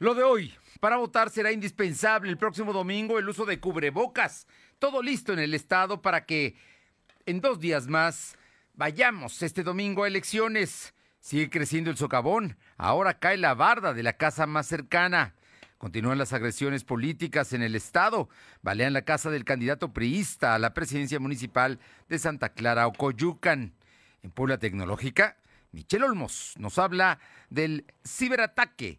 Lo de hoy, para votar será indispensable el próximo domingo el uso de cubrebocas. Todo listo en el estado para que en dos días más vayamos este domingo a elecciones. Sigue creciendo el socavón. Ahora cae la barda de la casa más cercana. Continúan las agresiones políticas en el estado. Balean la casa del candidato priista a la presidencia municipal de Santa Clara Ocoyucan. En Puebla Tecnológica, Michelle Olmos nos habla del ciberataque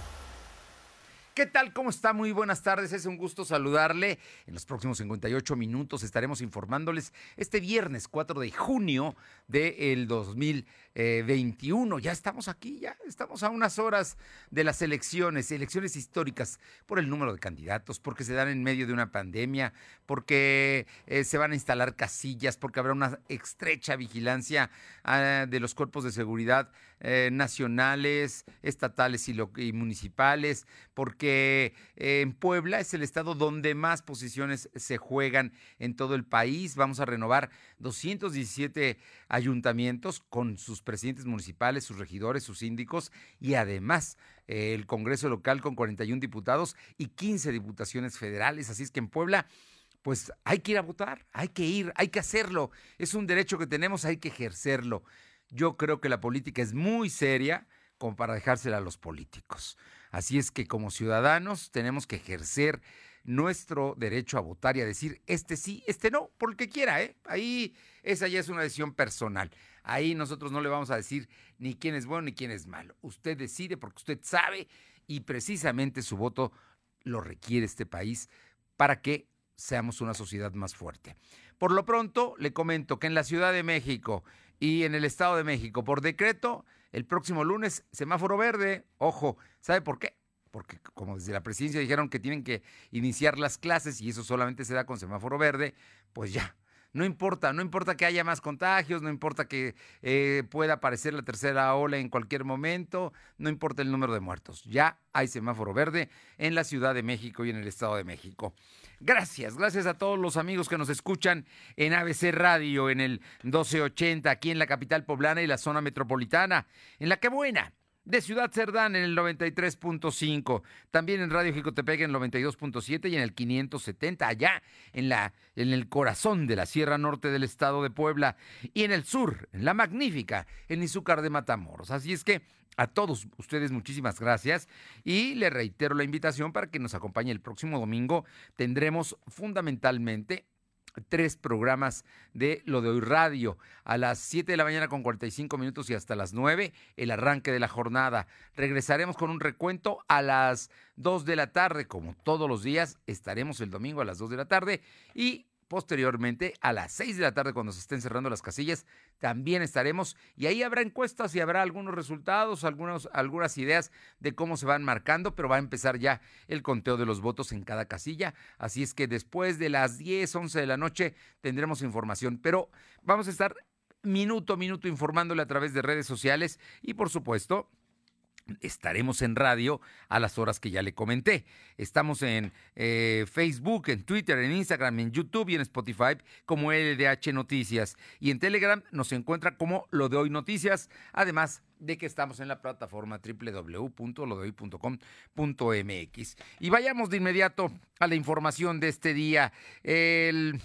¿Qué tal? ¿Cómo está? Muy buenas tardes. Es un gusto saludarle. En los próximos 58 minutos estaremos informándoles este viernes 4 de junio del 2021. Ya estamos aquí, ya estamos a unas horas de las elecciones, elecciones históricas por el número de candidatos, porque se dan en medio de una pandemia, porque eh, se van a instalar casillas, porque habrá una estrecha vigilancia ah, de los cuerpos de seguridad eh, nacionales, estatales y, y municipales, porque eh, en Puebla es el estado donde más posiciones se juegan en todo el país. Vamos a renovar 217 ayuntamientos con sus presidentes municipales, sus regidores, sus síndicos y además eh, el Congreso local con 41 diputados y 15 diputaciones federales. Así es que en Puebla pues hay que ir a votar, hay que ir, hay que hacerlo. Es un derecho que tenemos, hay que ejercerlo. Yo creo que la política es muy seria como para dejársela a los políticos. Así es que como ciudadanos tenemos que ejercer nuestro derecho a votar y a decir este sí, este no, por el que quiera, ¿eh? Ahí esa ya es una decisión personal. Ahí nosotros no le vamos a decir ni quién es bueno ni quién es malo. Usted decide porque usted sabe y precisamente su voto lo requiere este país para que seamos una sociedad más fuerte. Por lo pronto, le comento que en la Ciudad de México y en el Estado de México, por decreto, el próximo lunes, semáforo verde. Ojo, ¿sabe por qué? Porque como desde la presidencia dijeron que tienen que iniciar las clases y eso solamente se da con semáforo verde, pues ya, no importa, no importa que haya más contagios, no importa que eh, pueda aparecer la tercera ola en cualquier momento, no importa el número de muertos. Ya hay semáforo verde en la Ciudad de México y en el Estado de México. Gracias, gracias a todos los amigos que nos escuchan en ABC Radio, en el 1280, aquí en la capital poblana y la zona metropolitana, en la que buena de Ciudad Cerdán en el 93.5, también en Radio Jicotepec en el 92.7 y en el 570 allá en la en el corazón de la Sierra Norte del estado de Puebla y en el sur, en la magnífica, en Izúcar de Matamoros. Así es que a todos ustedes muchísimas gracias y le reitero la invitación para que nos acompañe el próximo domingo. Tendremos fundamentalmente tres programas de Lo de Hoy Radio. A las 7 de la mañana con 45 minutos y hasta las 9, el arranque de la jornada. Regresaremos con un recuento a las 2 de la tarde, como todos los días. Estaremos el domingo a las 2 de la tarde y Posteriormente, a las 6 de la tarde, cuando se estén cerrando las casillas, también estaremos y ahí habrá encuestas y habrá algunos resultados, algunos, algunas ideas de cómo se van marcando, pero va a empezar ya el conteo de los votos en cada casilla. Así es que después de las 10, 11 de la noche tendremos información, pero vamos a estar minuto a minuto informándole a través de redes sociales y por supuesto Estaremos en radio a las horas que ya le comenté. Estamos en eh, Facebook, en Twitter, en Instagram, en YouTube y en Spotify como LDH Noticias. Y en Telegram nos encuentra como Lo de Hoy Noticias, además de que estamos en la plataforma www.lodehoy.com.mx. Y vayamos de inmediato a la información de este día. El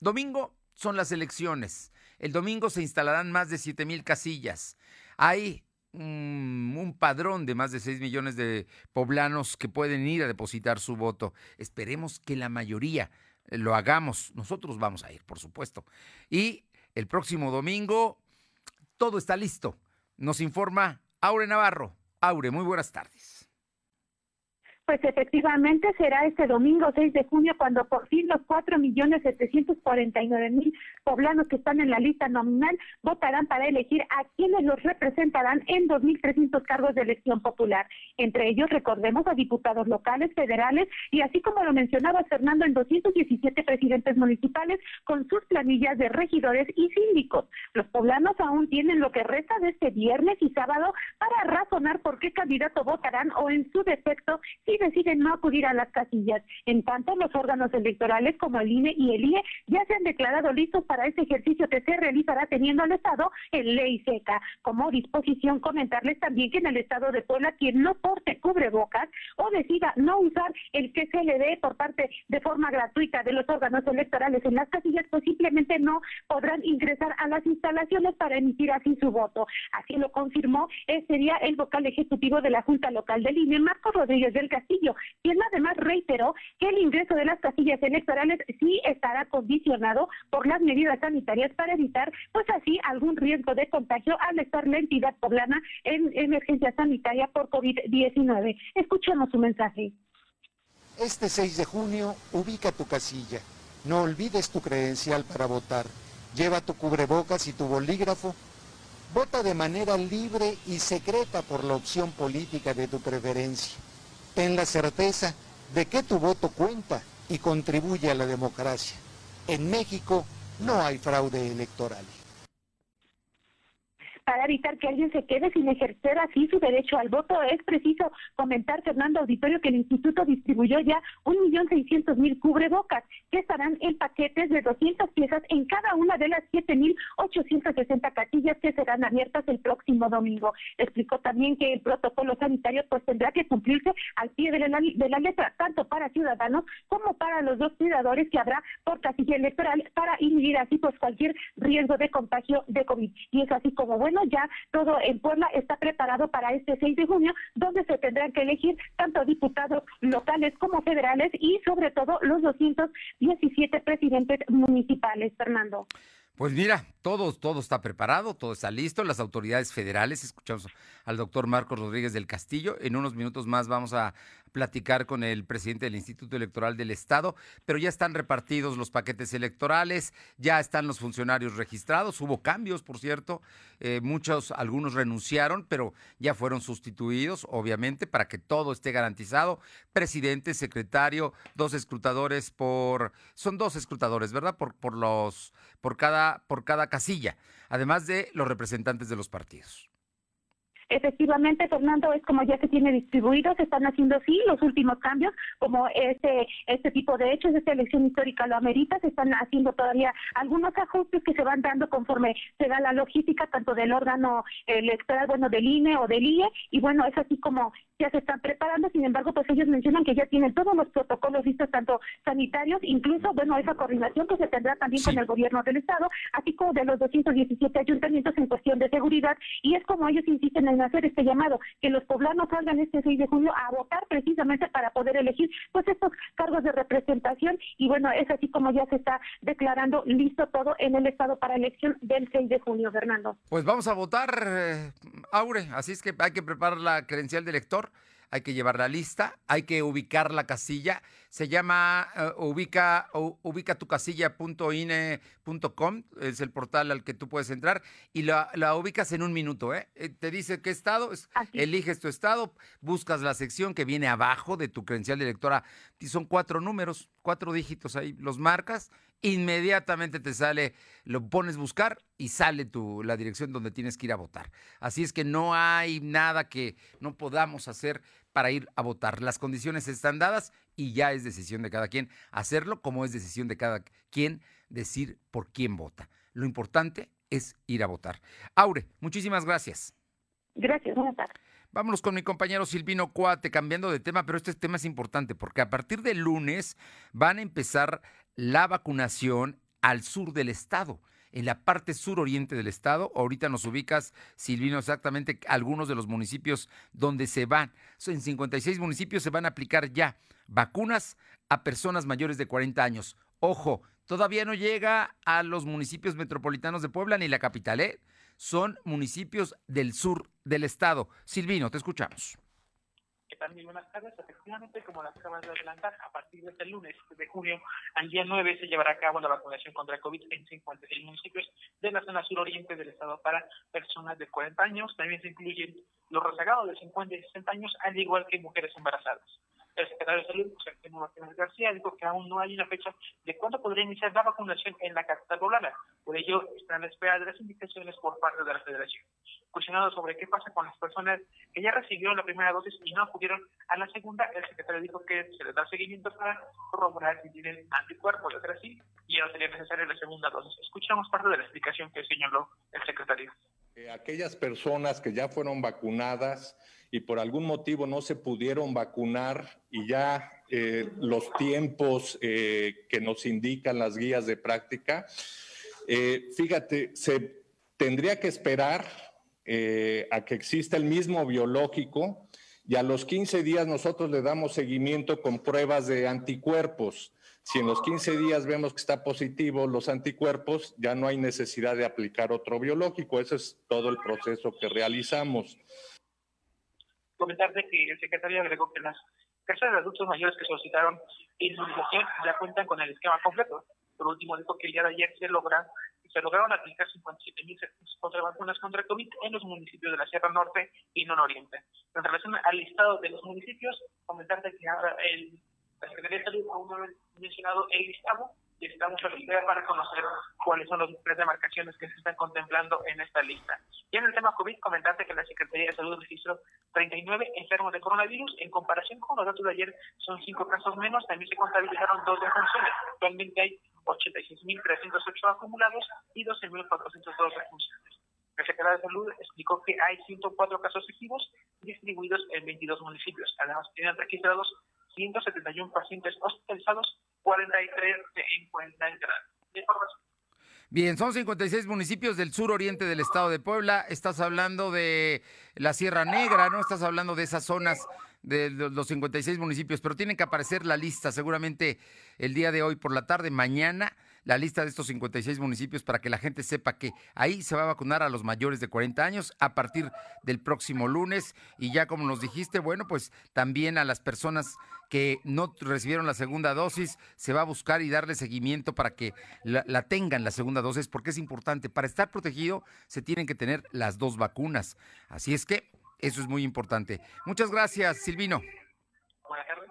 domingo son las elecciones. El domingo se instalarán más de 7 mil casillas. Hay un, padrón de más de 6 millones de poblanos que pueden ir a depositar su voto. Esperemos que la mayoría lo hagamos. Nosotros vamos a ir, por supuesto. Y el próximo domingo todo está listo. Nos informa Aure Navarro. Aure, muy buenas tardes. Pues efectivamente será este domingo 6 de junio cuando por fin los 4 millones 749 mil poblanos que están en la lista nominal votarán para elegir a quienes los representarán en 2.300 cargos de elección popular. Entre ellos, recordemos a diputados locales, federales y así como lo mencionaba Fernando, en 217 presidentes municipales con sus planillas de regidores y síndicos. Los poblanos aún tienen lo que resta de este viernes y sábado para razonar por qué candidato votarán o en su defecto deciden no acudir a las casillas. En tanto, los órganos electorales como el INE y el IE ya se han declarado listos para este ejercicio que se realizará teniendo al Estado en ley seca. Como disposición, comentarles también que en el Estado de Puebla, quien no porte cubrebocas o decida no usar el que se le dé por parte de forma gratuita de los órganos electorales en las casillas, pues simplemente no podrán ingresar a las instalaciones para emitir así su voto. Así lo confirmó ese día el vocal ejecutivo de la Junta Local del INE, Marco Rodríguez del Castillo, quien además reiteró que el ingreso de las casillas electorales sí estará condicionado por las medidas sanitarias para evitar, pues así, algún riesgo de contagio al estar la entidad poblana en emergencia sanitaria por COVID-19. Escuchemos su mensaje. Este 6 de junio, ubica tu casilla. No olvides tu credencial para votar. Lleva tu cubrebocas y tu bolígrafo. Vota de manera libre y secreta por la opción política de tu preferencia. Ten la certeza de que tu voto cuenta y contribuye a la democracia. En México no hay fraude electoral para evitar que alguien se quede sin ejercer así su derecho al voto. Es preciso comentar, Fernando Auditorio, que el instituto distribuyó ya un millón seiscientos mil cubrebocas que estarán en paquetes de 200 piezas en cada una de las siete mil ochocientos sesenta casillas que serán abiertas el próximo domingo. Explicó también que el protocolo sanitario pues tendrá que cumplirse al pie de la, de la letra, tanto para ciudadanos como para los dos cuidadores que habrá por casilla electoral para inhibir así pues cualquier riesgo de contagio de COVID. Y es así como, bueno, ya todo en Puebla está preparado para este 6 de junio, donde se tendrán que elegir tanto diputados locales como federales y sobre todo los 217 presidentes municipales, Fernando. Pues mira, todo, todo está preparado, todo está listo. Las autoridades federales, escuchamos al doctor Marcos Rodríguez del Castillo. En unos minutos más vamos a platicar con el presidente del Instituto Electoral del Estado, pero ya están repartidos los paquetes electorales, ya están los funcionarios registrados, hubo cambios, por cierto, eh, muchos, algunos renunciaron, pero ya fueron sustituidos, obviamente, para que todo esté garantizado. Presidente, secretario, dos escrutadores por, son dos escrutadores, ¿verdad? Por, por los, por cada, por cada casilla, además de los representantes de los partidos. Efectivamente, Fernando, es como ya se tiene distribuido, se están haciendo sí los últimos cambios, como este este tipo de hechos, esta elección histórica lo amerita, se están haciendo todavía algunos ajustes que se van dando conforme se da la logística tanto del órgano electoral, bueno, del INE o del IE, y bueno, es así como ya se están preparando, sin embargo, pues ellos mencionan que ya tienen todos los protocolos listos, tanto sanitarios, incluso, bueno, esa coordinación que se tendrá también con el gobierno del Estado, así como de los 217 ayuntamientos en cuestión de seguridad, y es como ellos insisten en hacer este llamado, que los poblanos salgan este 6 de junio a votar precisamente para poder elegir pues estos cargos de representación y bueno, es así como ya se está declarando listo todo en el Estado para elección del 6 de junio, Fernando. Pues vamos a votar, eh, Aure, así es que hay que preparar la credencial de elector hay que llevar la lista, hay que ubicar la casilla. Se llama uh, ubica, ubica tu casilla.ine.com, es el portal al que tú puedes entrar y la, ubicas en un minuto. ¿eh? eh te dice qué estado, eliges tu estado, buscas la sección que viene abajo de tu credencial de electora. Son cuatro números, cuatro dígitos ahí, los marcas inmediatamente te sale, lo pones buscar y sale tu, la dirección donde tienes que ir a votar. Así es que no hay nada que no podamos hacer para ir a votar. Las condiciones están dadas y ya es decisión de cada quien hacerlo, como es decisión de cada quien decir por quién vota. Lo importante es ir a votar. Aure, muchísimas gracias. Gracias, buenas tardes. Vámonos con mi compañero Silvino Cuate, cambiando de tema, pero este tema es importante porque a partir del lunes van a empezar la vacunación al sur del estado en la parte suroriente del estado. Ahorita nos ubicas, Silvino, exactamente algunos de los municipios donde se van. En 56 municipios se van a aplicar ya vacunas a personas mayores de 40 años. Ojo, todavía no llega a los municipios metropolitanos de Puebla ni la capital, ¿eh? Son municipios del sur del estado. Silvino, te escuchamos tal? Muy buenas tardes. Efectivamente, como las acabas de adelantar, a partir de este lunes de junio al día 9 se llevará a cabo la vacunación contra COVID en 56 municipios de la zona suroriente del estado para personas de 40 años. También se incluyen los rezagados de 50 y 60 años, al igual que mujeres embarazadas. El secretario de Salud, José Antonio Martínez García, dijo que aún no hay una fecha de cuándo podría iniciar la vacunación en la capital poblana. Por ello, están a la espera de las indicaciones por parte de la Federación. Cuestionado sobre qué pasa con las personas que ya recibieron la primera dosis y no acudieron a la segunda, el secretario dijo que se les da seguimiento para corroborar si tienen anticuerpos, ser así, y ya no sería necesaria la segunda dosis. Escuchamos parte de la explicación que señaló el secretario. Eh, aquellas personas que ya fueron vacunadas y por algún motivo no se pudieron vacunar y ya eh, los tiempos eh, que nos indican las guías de práctica, fíjate, se tendría que esperar a que exista el mismo biológico y a los 15 días nosotros le damos seguimiento con pruebas de anticuerpos. Si en los 15 días vemos que está positivo los anticuerpos, ya no hay necesidad de aplicar otro biológico. Ese es todo el proceso que realizamos. Comentarle que el secretario agregó que las casas de adultos mayores que solicitaron inmunización ya cuentan con el esquema completo. Por último, dijo que día de ayer se, logra, se lograron aplicar 57.700 vacunas contra COVID en los municipios de la Sierra Norte y Nororiente. En relación al listado de los municipios, comentarte que ahora el la Secretaría de Salud aún no ha mencionado el listado y estamos a la espera para conocer cuáles son las tres demarcaciones que se están contemplando en esta lista. Y en el tema COVID, comentarte que la Secretaría de Salud registró 39 enfermos de coronavirus. En comparación con los datos de ayer, son cinco casos menos. También se contabilizaron dos defunciones. Actualmente hay 86.308 acumulados y 12.402 defunciones. La Secretaría de Salud explicó que hay 104 casos activos distribuidos en 22 municipios. Además, tienen registrados 171 pacientes hospitalizados, 43 se encuentran información. Bien, son 56 municipios del sur oriente del estado de Puebla. Estás hablando de la Sierra Negra, ¿no? Estás hablando de esas zonas de los 56 municipios, pero tiene que aparecer la lista seguramente el día de hoy por la tarde, mañana la lista de estos 56 municipios para que la gente sepa que ahí se va a vacunar a los mayores de 40 años a partir del próximo lunes. Y ya como nos dijiste, bueno, pues también a las personas que no recibieron la segunda dosis, se va a buscar y darle seguimiento para que la, la, tengan la segunda dosis, porque es importante. Para estar protegido se tienen que tener las dos vacunas. Así es que eso es muy importante. Muchas gracias, Silvino. Buenas tardes.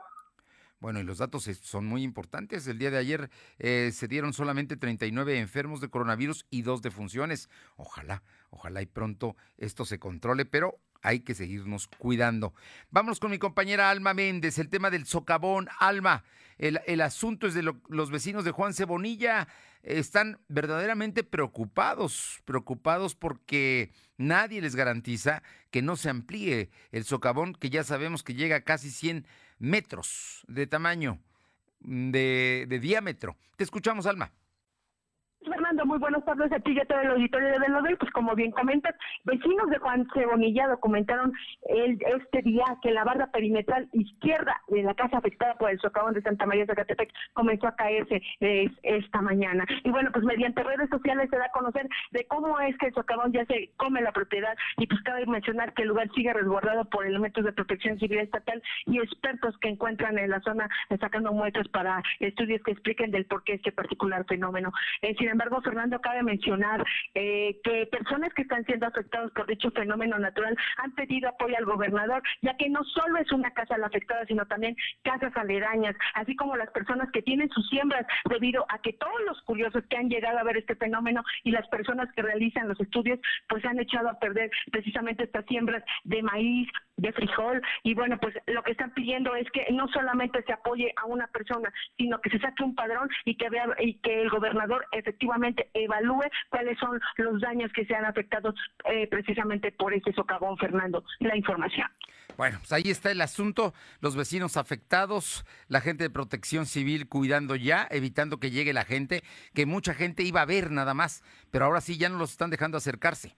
Bueno, y los datos son muy importantes. El día de ayer eh, se dieron solamente 39 enfermos de coronavirus y dos defunciones. Ojalá, ojalá y pronto esto se controle, pero hay que seguirnos cuidando. Vamos con mi compañera Alma Méndez, el tema del socavón. Alma, el, el asunto es de los vecinos de Juan Cebonilla. Están verdaderamente preocupados, preocupados porque nadie les garantiza que no se amplíe el socavón, que ya sabemos que llega a casi 100 metros de tamaño, de, de diámetro. Te escuchamos, Alma. Muy buenas tardes a ti y a todo el auditorio de Belovel. Pues como bien comentas, vecinos de Juan Cebonilla documentaron el, este día que la barra perimetral izquierda de la casa afectada por el socavón de Santa María de Zacatepec comenzó a caerse esta mañana. Y bueno, pues mediante redes sociales se da a conocer de cómo es que el socavón ya se come la propiedad y pues cabe mencionar que el lugar sigue resguardado por elementos de protección civil estatal y expertos que encuentran en la zona sacando muestras para estudios que expliquen del por qué este particular fenómeno. Eh, sin embargo, Fernando, cabe mencionar eh, que personas que están siendo afectadas por dicho fenómeno natural han pedido apoyo al gobernador, ya que no solo es una casa la afectada, sino también casas aledañas, así como las personas que tienen sus siembras, debido a que todos los curiosos que han llegado a ver este fenómeno y las personas que realizan los estudios, pues han echado a perder precisamente estas siembras de maíz, de frijol. Y bueno pues lo que están pidiendo es que no solamente se apoye a una persona sino que se saque un padrón y que vea y que el gobernador efectivamente evalúe cuáles son los daños que se han afectado eh, precisamente por este socavón Fernando la información bueno, pues ahí está el asunto, los vecinos afectados, la gente de protección civil cuidando ya, evitando que llegue la gente, que mucha gente iba a ver nada más, pero ahora sí ya no los están dejando acercarse.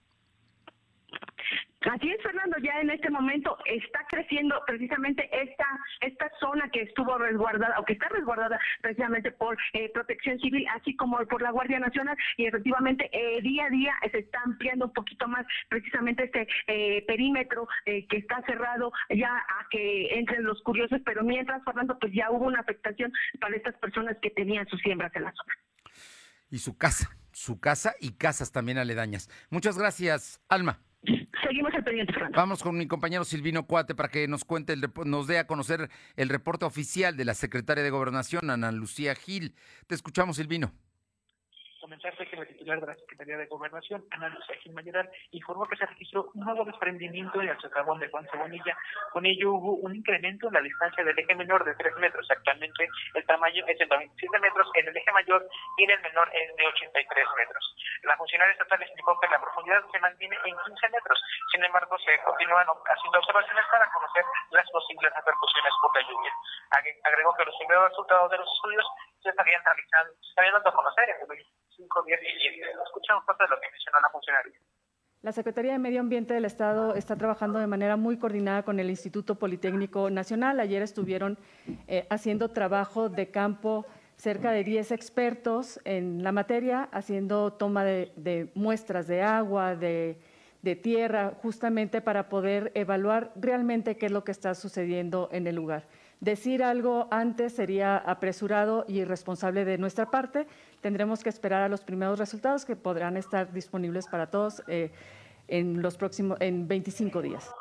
Así es, Fernando, ya en este momento está creciendo precisamente esta esta zona que estuvo resguardada o que está resguardada precisamente por eh, Protección Civil, así como por la Guardia Nacional y efectivamente eh, día a día se está ampliando un poquito más precisamente este eh, perímetro que está cerrado ya a que entren los curiosos, pero mientras, Fernando, pues ya hubo una afectación para estas personas que tenían sus siembras en la zona. Y su casa, su casa y casas también aledañas. Muchas gracias, Alma. Seguimos el pendiente, Fernando. Vamos con mi compañero Silvino Cuate para que nos cuente, el, nos dé a conocer el reporte oficial de la secretaria de Gobernación, Ana Lucía Gil. Te escuchamos, Silvino comenzarse que la titular de la Secretaría de Gobernación, Ana Lucía Gil Mayoral, informó que se registró un nuevo desprendimiento en el socavón de Juan Cebonilla. Con ello hubo un incremento en la distancia del eje menor de 3 metros. Actualmente el tamaño es de 27 metros en el eje mayor y en el menor es de 83 metros. La funcionaria estatal explicó que la profundidad se mantiene en 15 metros. Sin embargo, se continúan haciendo observaciones para conocer las posibles repercusiones por la lluvia. Agregó que los primeros resultados de los estudios se estarían realizando, se estarían dando a conocer en el Parte de lo que mencionó la funcionaria. La Secretaría de Medio Ambiente del Estado está trabajando de manera muy coordinada con el Instituto Politécnico Nacional. Ayer estuvieron eh, haciendo trabajo de campo cerca de 10 expertos en la materia, haciendo toma de, muestras de agua, de, de, tierra, justamente para poder evaluar realmente qué es lo que está sucediendo en el lugar. Decir algo antes sería apresurado y irresponsable de nuestra parte tendremos que esperar a los primeros resultados que podrán estar disponibles para todos eh, en los próximos en 25 días.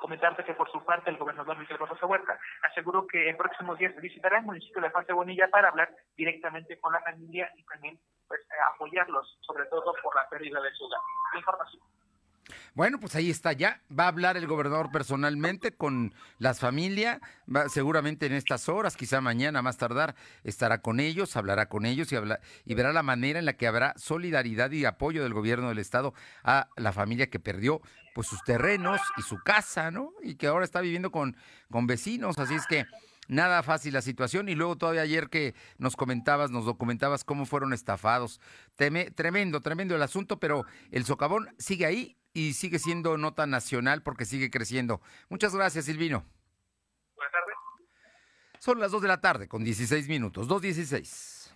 Comentarte que por su parte el gobernador Miguel Barroso Huerta aseguró que en próximos días visitará el municipio de Fuente Bonilla para hablar directamente con la familia y también pues, apoyarlos, sobre todo por la pérdida de su hogar. Información. Bueno, pues ahí está ya. Va a hablar el gobernador personalmente con las familias, seguramente en estas horas, quizá mañana más tardar, estará con ellos, hablará con ellos y, habla, y verá la manera en la que habrá solidaridad y apoyo del gobierno del estado a la familia que perdió pues sus terrenos y su casa, ¿no? Y que ahora está viviendo con, con vecinos, así es que nada fácil la situación. Y luego todavía ayer que nos comentabas, nos documentabas cómo fueron estafados. tremendo, tremendo el asunto, pero el socavón sigue ahí y sigue siendo nota nacional porque sigue creciendo. Muchas gracias, Silvino. Buenas tardes. Son las 2 de la tarde con 16 minutos, 2.16.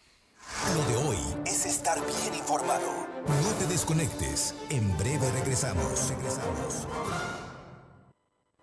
Lo de hoy es estar bien informado. No te desconectes. En breve regresamos. Regresamos.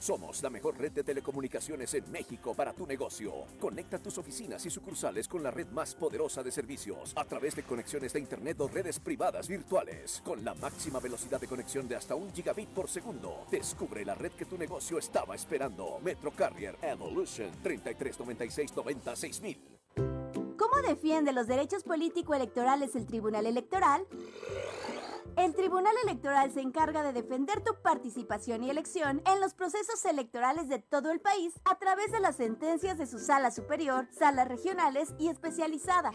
Somos la mejor red de telecomunicaciones en México para tu negocio. Conecta tus oficinas y sucursales con la red más poderosa de servicios a través de conexiones de Internet o redes privadas virtuales. Con la máxima velocidad de conexión de hasta un gigabit por segundo. Descubre la red que tu negocio estaba esperando. Metro Carrier Evolution 3396 ¿Cómo defiende los derechos político-electorales el Tribunal Electoral? El Tribunal Electoral se encarga de defender tu participación y elección en los procesos electorales de todo el país a través de las sentencias de su sala superior, salas regionales y especializada,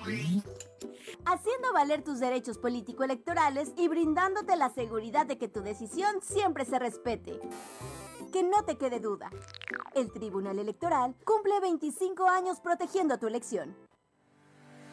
haciendo valer tus derechos político-electorales y brindándote la seguridad de que tu decisión siempre se respete. Que no te quede duda. El Tribunal Electoral cumple 25 años protegiendo tu elección.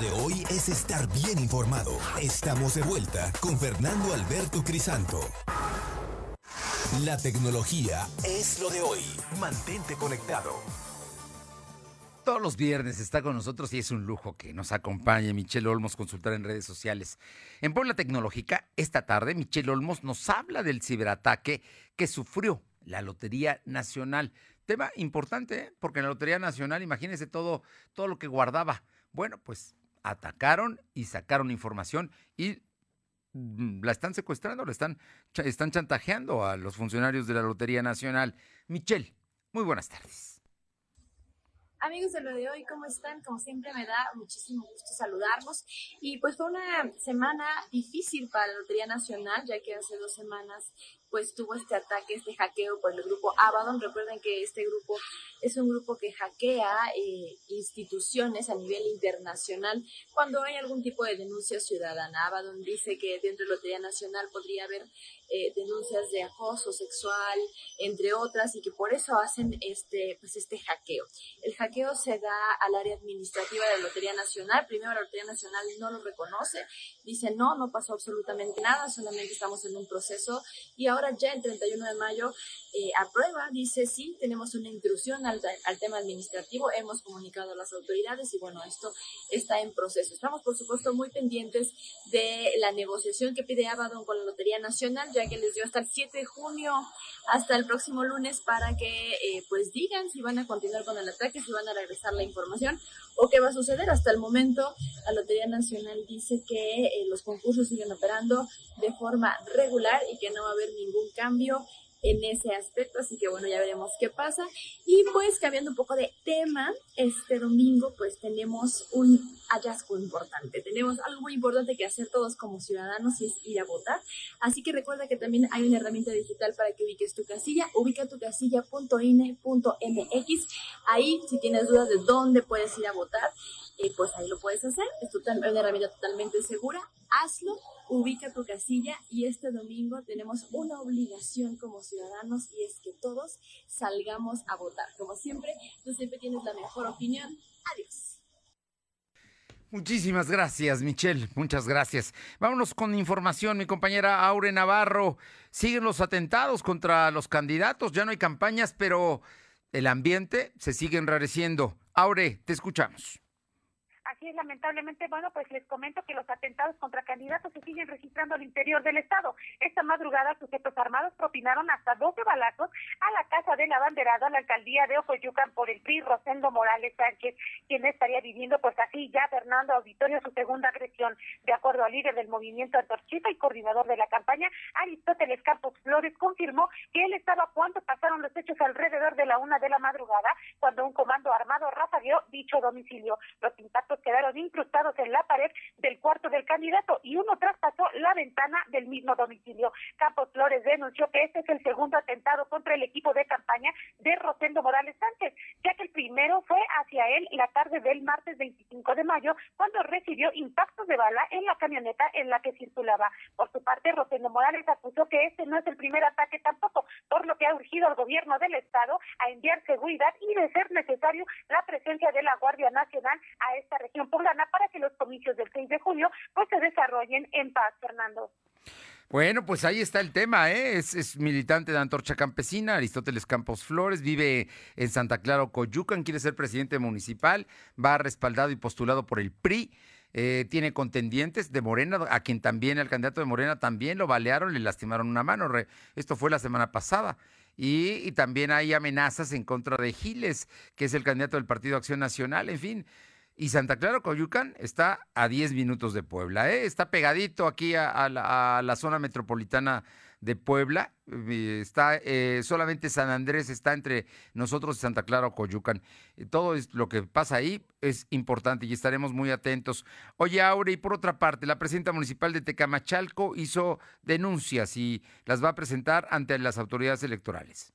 De hoy es estar bien informado. Estamos de vuelta con Fernando Alberto Crisanto. La tecnología es lo de hoy. Mantente conectado. Todos los viernes está con nosotros y es un lujo que nos acompañe Michelle Olmos consultar en redes sociales. En Puebla Tecnológica, esta tarde, Michelle Olmos nos habla del ciberataque que sufrió la Lotería Nacional. Tema importante, ¿eh? porque en la Lotería Nacional, imagínense todo, todo lo que guardaba. Bueno, pues atacaron y sacaron información y mm, la están secuestrando, la están, están chantajeando a los funcionarios de la Lotería Nacional. Michelle, muy buenas tardes. Amigos de lo de hoy, ¿cómo están? Como siempre me da muchísimo gusto saludarlos. Y pues fue una semana difícil para la Lotería Nacional, ya que hace dos semanas pues tuvo este ataque, este hackeo por el grupo Abaddon. Recuerden que este grupo es un grupo que hackea eh, instituciones a nivel internacional cuando hay algún tipo de denuncia ciudadana. Abaddon dice que dentro de la Lotería Nacional podría haber eh, denuncias de acoso sexual, entre otras, y que por eso hacen este, pues este hackeo. El hackeo se da al área administrativa de la Lotería Nacional. Primero la Lotería Nacional no lo reconoce, dice no, no pasó absolutamente nada, solamente estamos en un proceso. Y ahora ya el 31 de mayo eh, aprueba, dice sí, tenemos una intrusión al, tema administrativo, hemos comunicado a las autoridades y bueno, esto está en proceso. Estamos, por supuesto, muy pendientes de la negociación que pide Abaddon con la Lotería Nacional ya que les dio hasta el 7 de junio, hasta el próximo lunes, para que eh, pues digan si van a continuar con el ataque, si van a regresar la información o qué va a suceder. Hasta el momento, la Lotería Nacional dice que eh, los concursos siguen operando de forma regular y que no va a haber ningún cambio en ese aspecto, así que bueno, ya veremos qué pasa. Y pues cambiando un poco de tema, este domingo pues tenemos un hallazgo importante, tenemos algo muy importante que hacer todos como ciudadanos y es ir a votar, así que recuerda que también hay una herramienta digital para que ubiques tu casilla, ubica tu casilla.ine.mx, ahí si tienes dudas de dónde puedes ir a votar, eh, pues ahí lo puedes hacer, es total, una herramienta totalmente segura, hazlo ubica tu casilla y este domingo tenemos una obligación como ciudadanos y es que todos salgamos a votar. Como siempre, tú siempre tienes la mejor opinión. Adiós. Muchísimas gracias, Michelle. Muchas gracias. Vámonos con información. Mi compañera Aure Navarro. Siguen los atentados contra los candidatos. Ya no hay campañas, pero el ambiente se sigue enrareciendo. Aure, te escuchamos lamentablemente, bueno, pues les comento que los atentados contra candidatos se siguen registrando al interior del Estado. Esta madrugada, sujetos armados propinaron hasta 12 balazos a la casa del abanderado a la alcaldía de Ocoyucan por el PRI, Rosendo Morales Sánchez, quien estaría viviendo, pues así ya Fernando Auditorio, su segunda agresión. De acuerdo al líder del movimiento Antorchita y coordinador de la campaña, Aristóteles Campos Flores, confirmó que él estaba cuando pasaron los hechos alrededor de la una de la madrugada, cuando un comando armado dicho domicilio. Los impactos que quedaron incrustados en la pared del cuarto del candidato y uno traspasó la ventana del mismo domicilio. Campos Flores denunció que este es el segundo atentado contra el equipo de campaña de Rosendo Morales Sánchez, ya que el primero fue hacia él la tarde del martes 25 de mayo, cuando recibió impactos de bala en la camioneta en la que circulaba. Por su parte, Rosendo Morales acusó que este no es el primer ataque tampoco, ha urgido al gobierno del Estado a enviar seguridad y, de ser necesario, la presencia de la Guardia Nacional a esta región Poblana para que los comicios del 6 de junio pues se desarrollen en paz, Fernando. Bueno, pues ahí está el tema, ¿eh? Es, militante de Antorcha Campesina, Aristóteles Campos Flores, vive en Santa Clara, Coyucan, quiere ser presidente municipal, va respaldado y postulado por el PRI. Eh, tiene contendientes de Morena, a quien también, el candidato de Morena también lo balearon, le lastimaron una mano. esto fue la semana pasada. Y, también hay amenazas en contra de Giles, que es el candidato del Partido Acción Nacional. En fin, y Santa Clara Coyucan está a 10 minutos de Puebla, ¿eh? está pegadito aquí a, la, zona metropolitana de Puebla. Eh, está eh, solamente San Andrés está entre nosotros y Santa Clara Coyucan. Todo lo que pasa ahí es importante y estaremos muy atentos. Oye, Aure, y por otra parte, la presidenta municipal de Tecamachalco hizo denuncias y las va a presentar ante las autoridades electorales.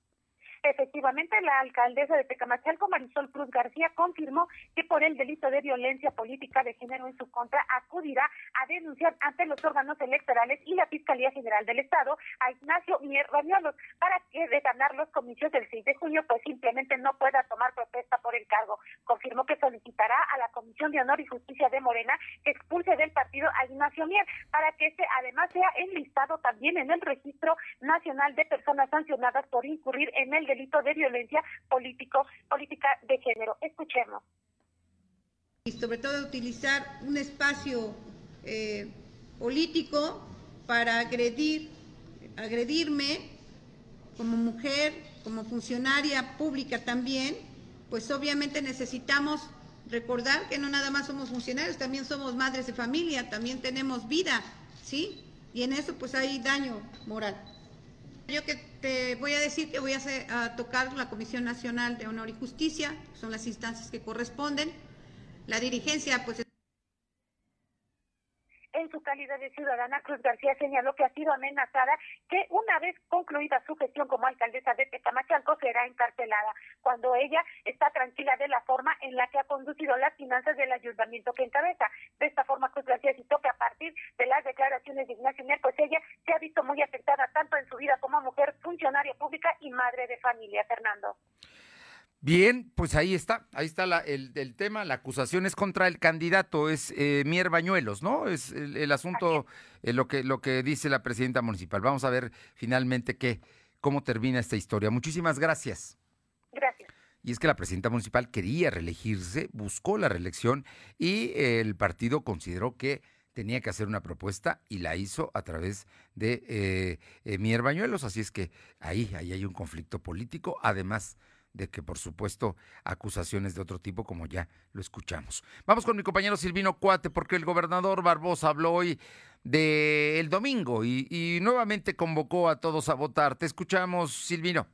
Efectivamente, la alcaldesa de Tecamachalco, Marisol Cruz García, confirmó que por el delito de violencia política de género en su contra acudirá a denunciar ante los órganos electorales y la Fiscalía General del Estado a Ignacio Mier Bañuelos para que de ganar los comicios del 6 de junio, pues simplemente no pueda tomar protesta por el cargo. Confirmó que solicitará a la Comisión de Honor y Justicia de Morena que expulse del partido a Ignacio Mier para que este además sea enlistado también en el registro nacional de personas sancionadas por incurrir en el delito de violencia político política de género. Escuchemos. Y sobre todo utilizar un espacio eh, político para agredir, agredirme como mujer, como funcionaria pública también, pues obviamente necesitamos recordar que no nada más somos funcionarios, también somos madres de familia, también tenemos vida, ¿sí? Y en eso pues hay daño moral. Yo que te voy a decir que voy a, tocar la Comisión Nacional de Honor y Justicia, son las instancias que corresponden. La dirigencia pues en su calidad de ciudadana, Cruz García señaló que ha sido amenazada que una vez concluida su gestión como alcaldesa de Tecamachalco será encarcelada, cuando ella está tranquila de la forma en la que ha conducido las finanzas del ayuntamiento que encabeza. De esta forma, Cruz García citó que a partir de las declaraciones de Ignacio Mier, pues ella se ha visto muy afectada tanto en su vida como mujer, funcionaria pública y madre de familia. Fernando. Bien, pues ahí está, ahí está el, tema, la acusación es contra el candidato, es eh, Mier Bañuelos, ¿no? Es el, asunto, eh, lo, que, lo que dice la presidenta municipal. Vamos a ver finalmente qué, cómo termina esta historia. Muchísimas gracias. Gracias. Y es que la presidenta municipal quería reelegirse, buscó la reelección y el partido consideró que tenía que hacer una propuesta y la hizo a través de eh, eh Mier Bañuelos. Así es que ahí, ahí hay un conflicto político, además de que por supuesto acusaciones de otro tipo como ya lo escuchamos. Vamos con mi compañero Silvino Cuate porque el gobernador Barbosa habló hoy del domingo y, y nuevamente convocó a todos a votar. Te escuchamos, Silvino.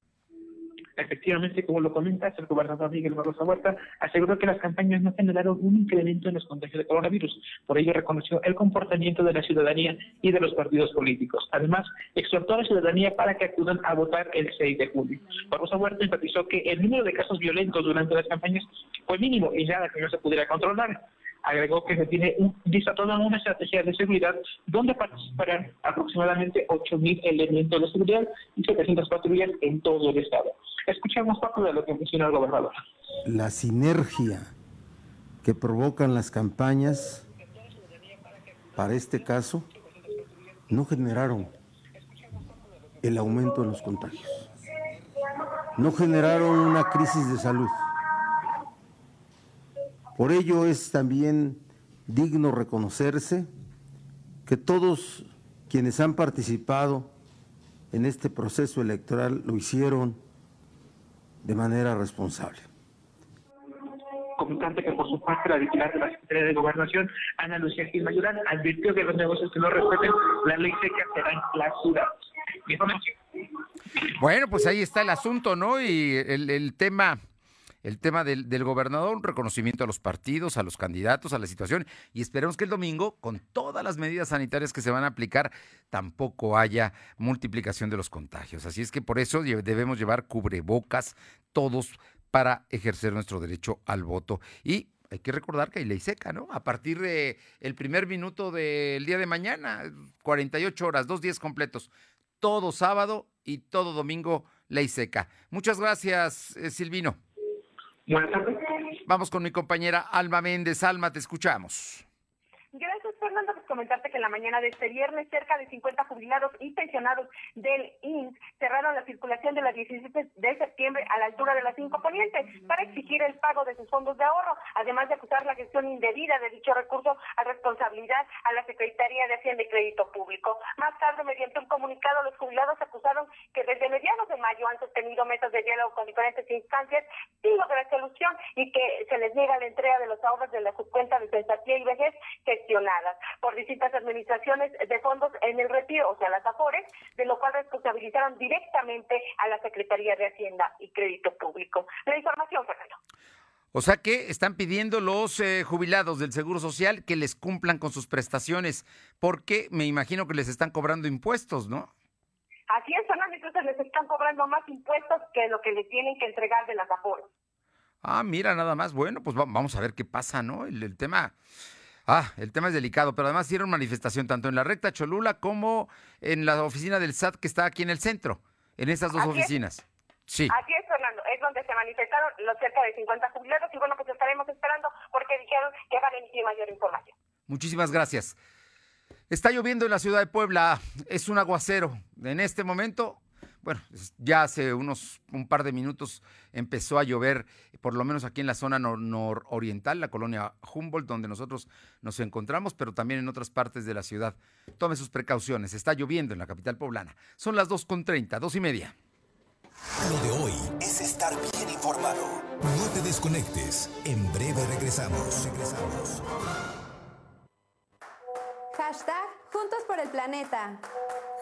Efectivamente, como lo comentas, el gobernador Miguel Barroso Huerta aseguró que las campañas no generaron un incremento en los contagios de coronavirus. Por ello, reconoció el comportamiento de la ciudadanía y de los partidos políticos. Además, exhortó a la ciudadanía para que acudan a votar el 6 de julio. Barroso Huerta enfatizó que el número de casos violentos durante las campañas fue mínimo y nada que no se pudiera controlar agregó que se tiene un, toda una estrategia de seguridad donde participarán aproximadamente 8.000 elementos de seguridad y 700 patrullas en todo el estado. Escuchemos parte de lo que mencionó el gobernador. La sinergia que provocan las campañas, para este caso, no generaron el aumento de los contagios. No generaron una crisis de salud por ello es también digno reconocerse que todos quienes han participado en este proceso electoral lo hicieron de manera responsable. Comentante que por su parte la titular de la Secretaría de Gobernación, Ana Lucía Gil Mayurán, advirtió que los negocios que no respeten la ley seca serán clausurados. Bueno, pues ahí está el asunto, ¿no? Y el, el tema el tema del, gobernador, un reconocimiento a los partidos, a los candidatos, a la situación y esperemos que el domingo, con todas las medidas sanitarias que se van a aplicar, tampoco haya multiplicación de los contagios. Así es que por eso debemos llevar cubrebocas todos para ejercer nuestro derecho al voto. Y hay que recordar que hay ley seca, ¿no? A partir del el primer minuto del día de mañana, 48 horas, dos días completos, todo sábado y todo domingo ley seca. Muchas gracias, eh, Silvino. Buenas tardes. Vamos con mi compañera Alma Méndez. Alma, te escuchamos. Gracias, Fernando, por comentarte que en la mañana de este viernes cerca de 50 jubilados y pensionados del INS cerraron la circulación de la 17 de septiembre a la altura de las cinco ponientes para exigir el pago de sus fondos de ahorro, además de acusar la gestión indebida de dicho recurso a responsabilidad a la Secretaría de Hacienda y Crédito Público. Más tarde, mediante un comunicado, los jubilados acusaron que desde mediados de mayo han sostenido mesas de diálogo con diferentes instancias sin lograr solución y que se les niega la entrega de los ahorros de la subcuenta de cesantía y vejez que por distintas administraciones de fondos en el retiro, o sea, las AFORES, de lo cual responsabilizaron directamente a la Secretaría de Hacienda y Crédito Público. La información, Fernando. O sea que están pidiendo los eh, jubilados del Seguro Social que les cumplan con sus prestaciones, porque me imagino que les están cobrando impuestos, ¿no? Así es, Fernando, entonces les están cobrando más impuestos que lo que le tienen que entregar de las afores. Ah, mira, nada más. Bueno, pues vamos a ver qué pasa, ¿no? El, tema. Ah, el tema es delicado, pero además hicieron manifestación tanto en la recta Cholula como en la oficina del SAT que está aquí en el centro, en esas dos oficinas. Sí. Así es, Fernando. Es donde se manifestaron los cerca de 50 jubilados y bueno, pues estaremos esperando porque dijeron que van a emitir mayor información. Muchísimas gracias. Está lloviendo en la ciudad de Puebla, es un aguacero. En este momento, bueno, ya hace unos un par de minutos empezó a llover, por lo menos aquí en la zona nororiental, la colonia Humboldt, donde nosotros nos encontramos, pero también en otras partes de la ciudad. Tome sus precauciones, está lloviendo en la capital poblana. Son las 2.30, dos y media. Lo de hoy es estar bien informado. No te desconectes. En breve regresamos. Regresamos. Hashtag Juntos por el Planeta.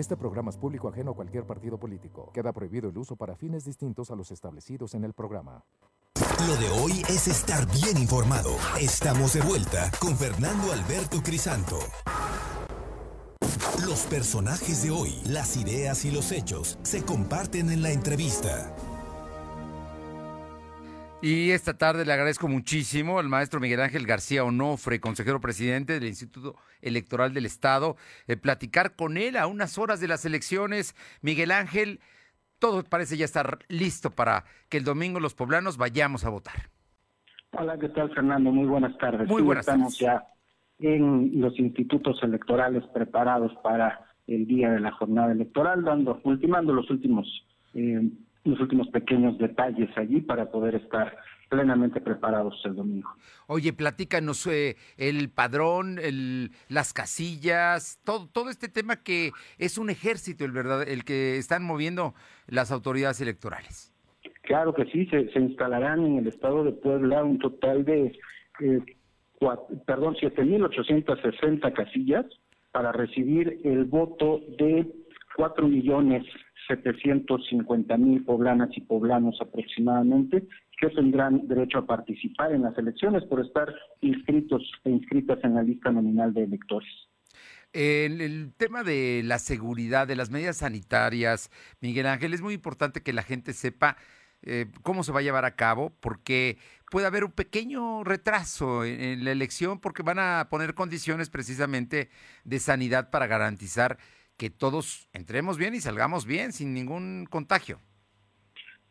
Este programa es público ajeno a cualquier partido político. Queda prohibido el uso para fines distintos a los establecidos en el programa. Lo de hoy es estar bien informado. Estamos de vuelta con Fernando Alberto Crisanto. Los personajes de hoy, las ideas y los hechos se comparten en la entrevista. Y esta tarde le agradezco muchísimo al maestro Miguel Ángel García Onofre, consejero presidente del Instituto Electoral del Estado, eh, platicar con él a unas horas de las elecciones. Miguel Ángel, todo parece ya estar listo para que el domingo los poblanos vayamos a votar. Hola, ¿qué tal, Fernando? Muy buenas tardes. Muy buenas Estamos ya en los institutos electorales preparados para el día de la jornada electoral, dando, ultimando los últimos, eh, los últimos pequeños detalles allí para poder estar plenamente preparados el domingo. Oye, platícanos eh, el padrón, el, las casillas, todo, todo este tema que es un ejército, el verdad, el que están moviendo las autoridades electorales. Claro que sí, se, instalarán en el estado de Puebla un total de, eh, perdón, 7.860 casillas para recibir el voto de 4 millones 750 mil poblanas y poblanos aproximadamente que tendrán derecho a participar en las elecciones por estar inscritos e inscritas en la lista nominal de electores. En el tema de la seguridad, de las medidas sanitarias, Miguel Ángel, es muy importante que la gente sepa eh, cómo se va a llevar a cabo, porque puede haber un pequeño retraso en, la elección, porque van a poner condiciones precisamente de sanidad para garantizar que todos entremos bien y salgamos bien, sin ningún contagio.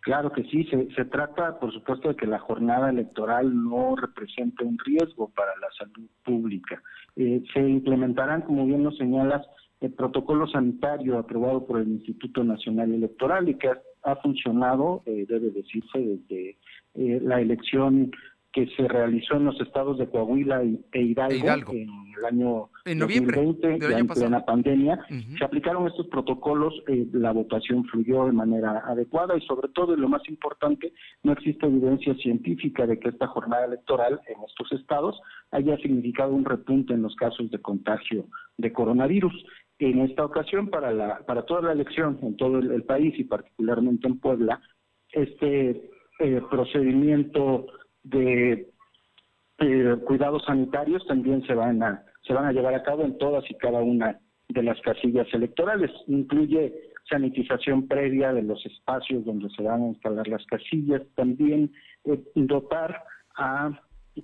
Claro que sí, se, trata, por supuesto, de que la jornada electoral no represente un riesgo para la salud pública. Eh, se implementarán, como bien lo señalas, el protocolo sanitario aprobado por el Instituto Nacional Electoral y que ha, funcionado, eh, debe decirse, desde eh, la elección que se realizó en los estados de Coahuila e Hidalgo, Hidalgo. en el año En noviembre 2020, del año en pasado. plena pandemia. Se aplicaron estos protocolos, eh, la votación fluyó de manera adecuada y sobre todo, y lo más importante, no existe evidencia científica de que esta jornada electoral en estos estados haya significado un repunte en los casos de contagio de coronavirus. En esta ocasión, para, la, para toda la elección en todo el, el país y particularmente en Puebla, este eh, procedimiento de eh, cuidados sanitarios también se van a se van a llevar a cabo en todas y cada una de las casillas electorales. Incluye sanitización previa de los espacios donde se van a instalar las casillas, también eh, dotar a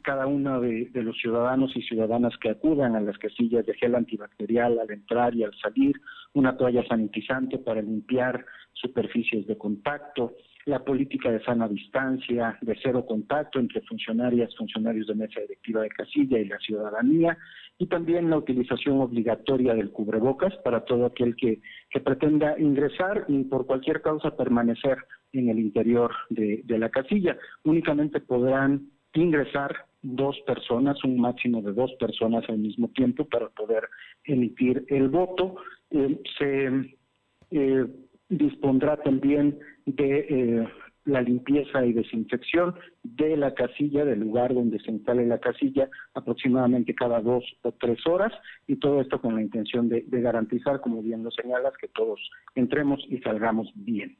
cada uno de, de los ciudadanos y ciudadanas que acudan a las casillas de gel antibacterial al entrar y al salir, una toalla sanitizante para limpiar superficies de contacto, la política de sana distancia, de cero contacto entre funcionarias, funcionarios de mesa directiva de casilla y la ciudadanía, y también la utilización obligatoria del cubrebocas para todo aquel que, que pretenda ingresar y por cualquier causa permanecer en el interior de, de la casilla. Únicamente podrán ingresar dos personas, un máximo de dos personas al mismo tiempo para poder emitir el voto. Eh, se eh, dispondrá también de eh, la limpieza y desinfección de la casilla, del lugar donde se instale la casilla, aproximadamente cada dos o tres horas, y todo esto con la intención de, de garantizar, como bien lo señalas, que todos entremos y salgamos bien.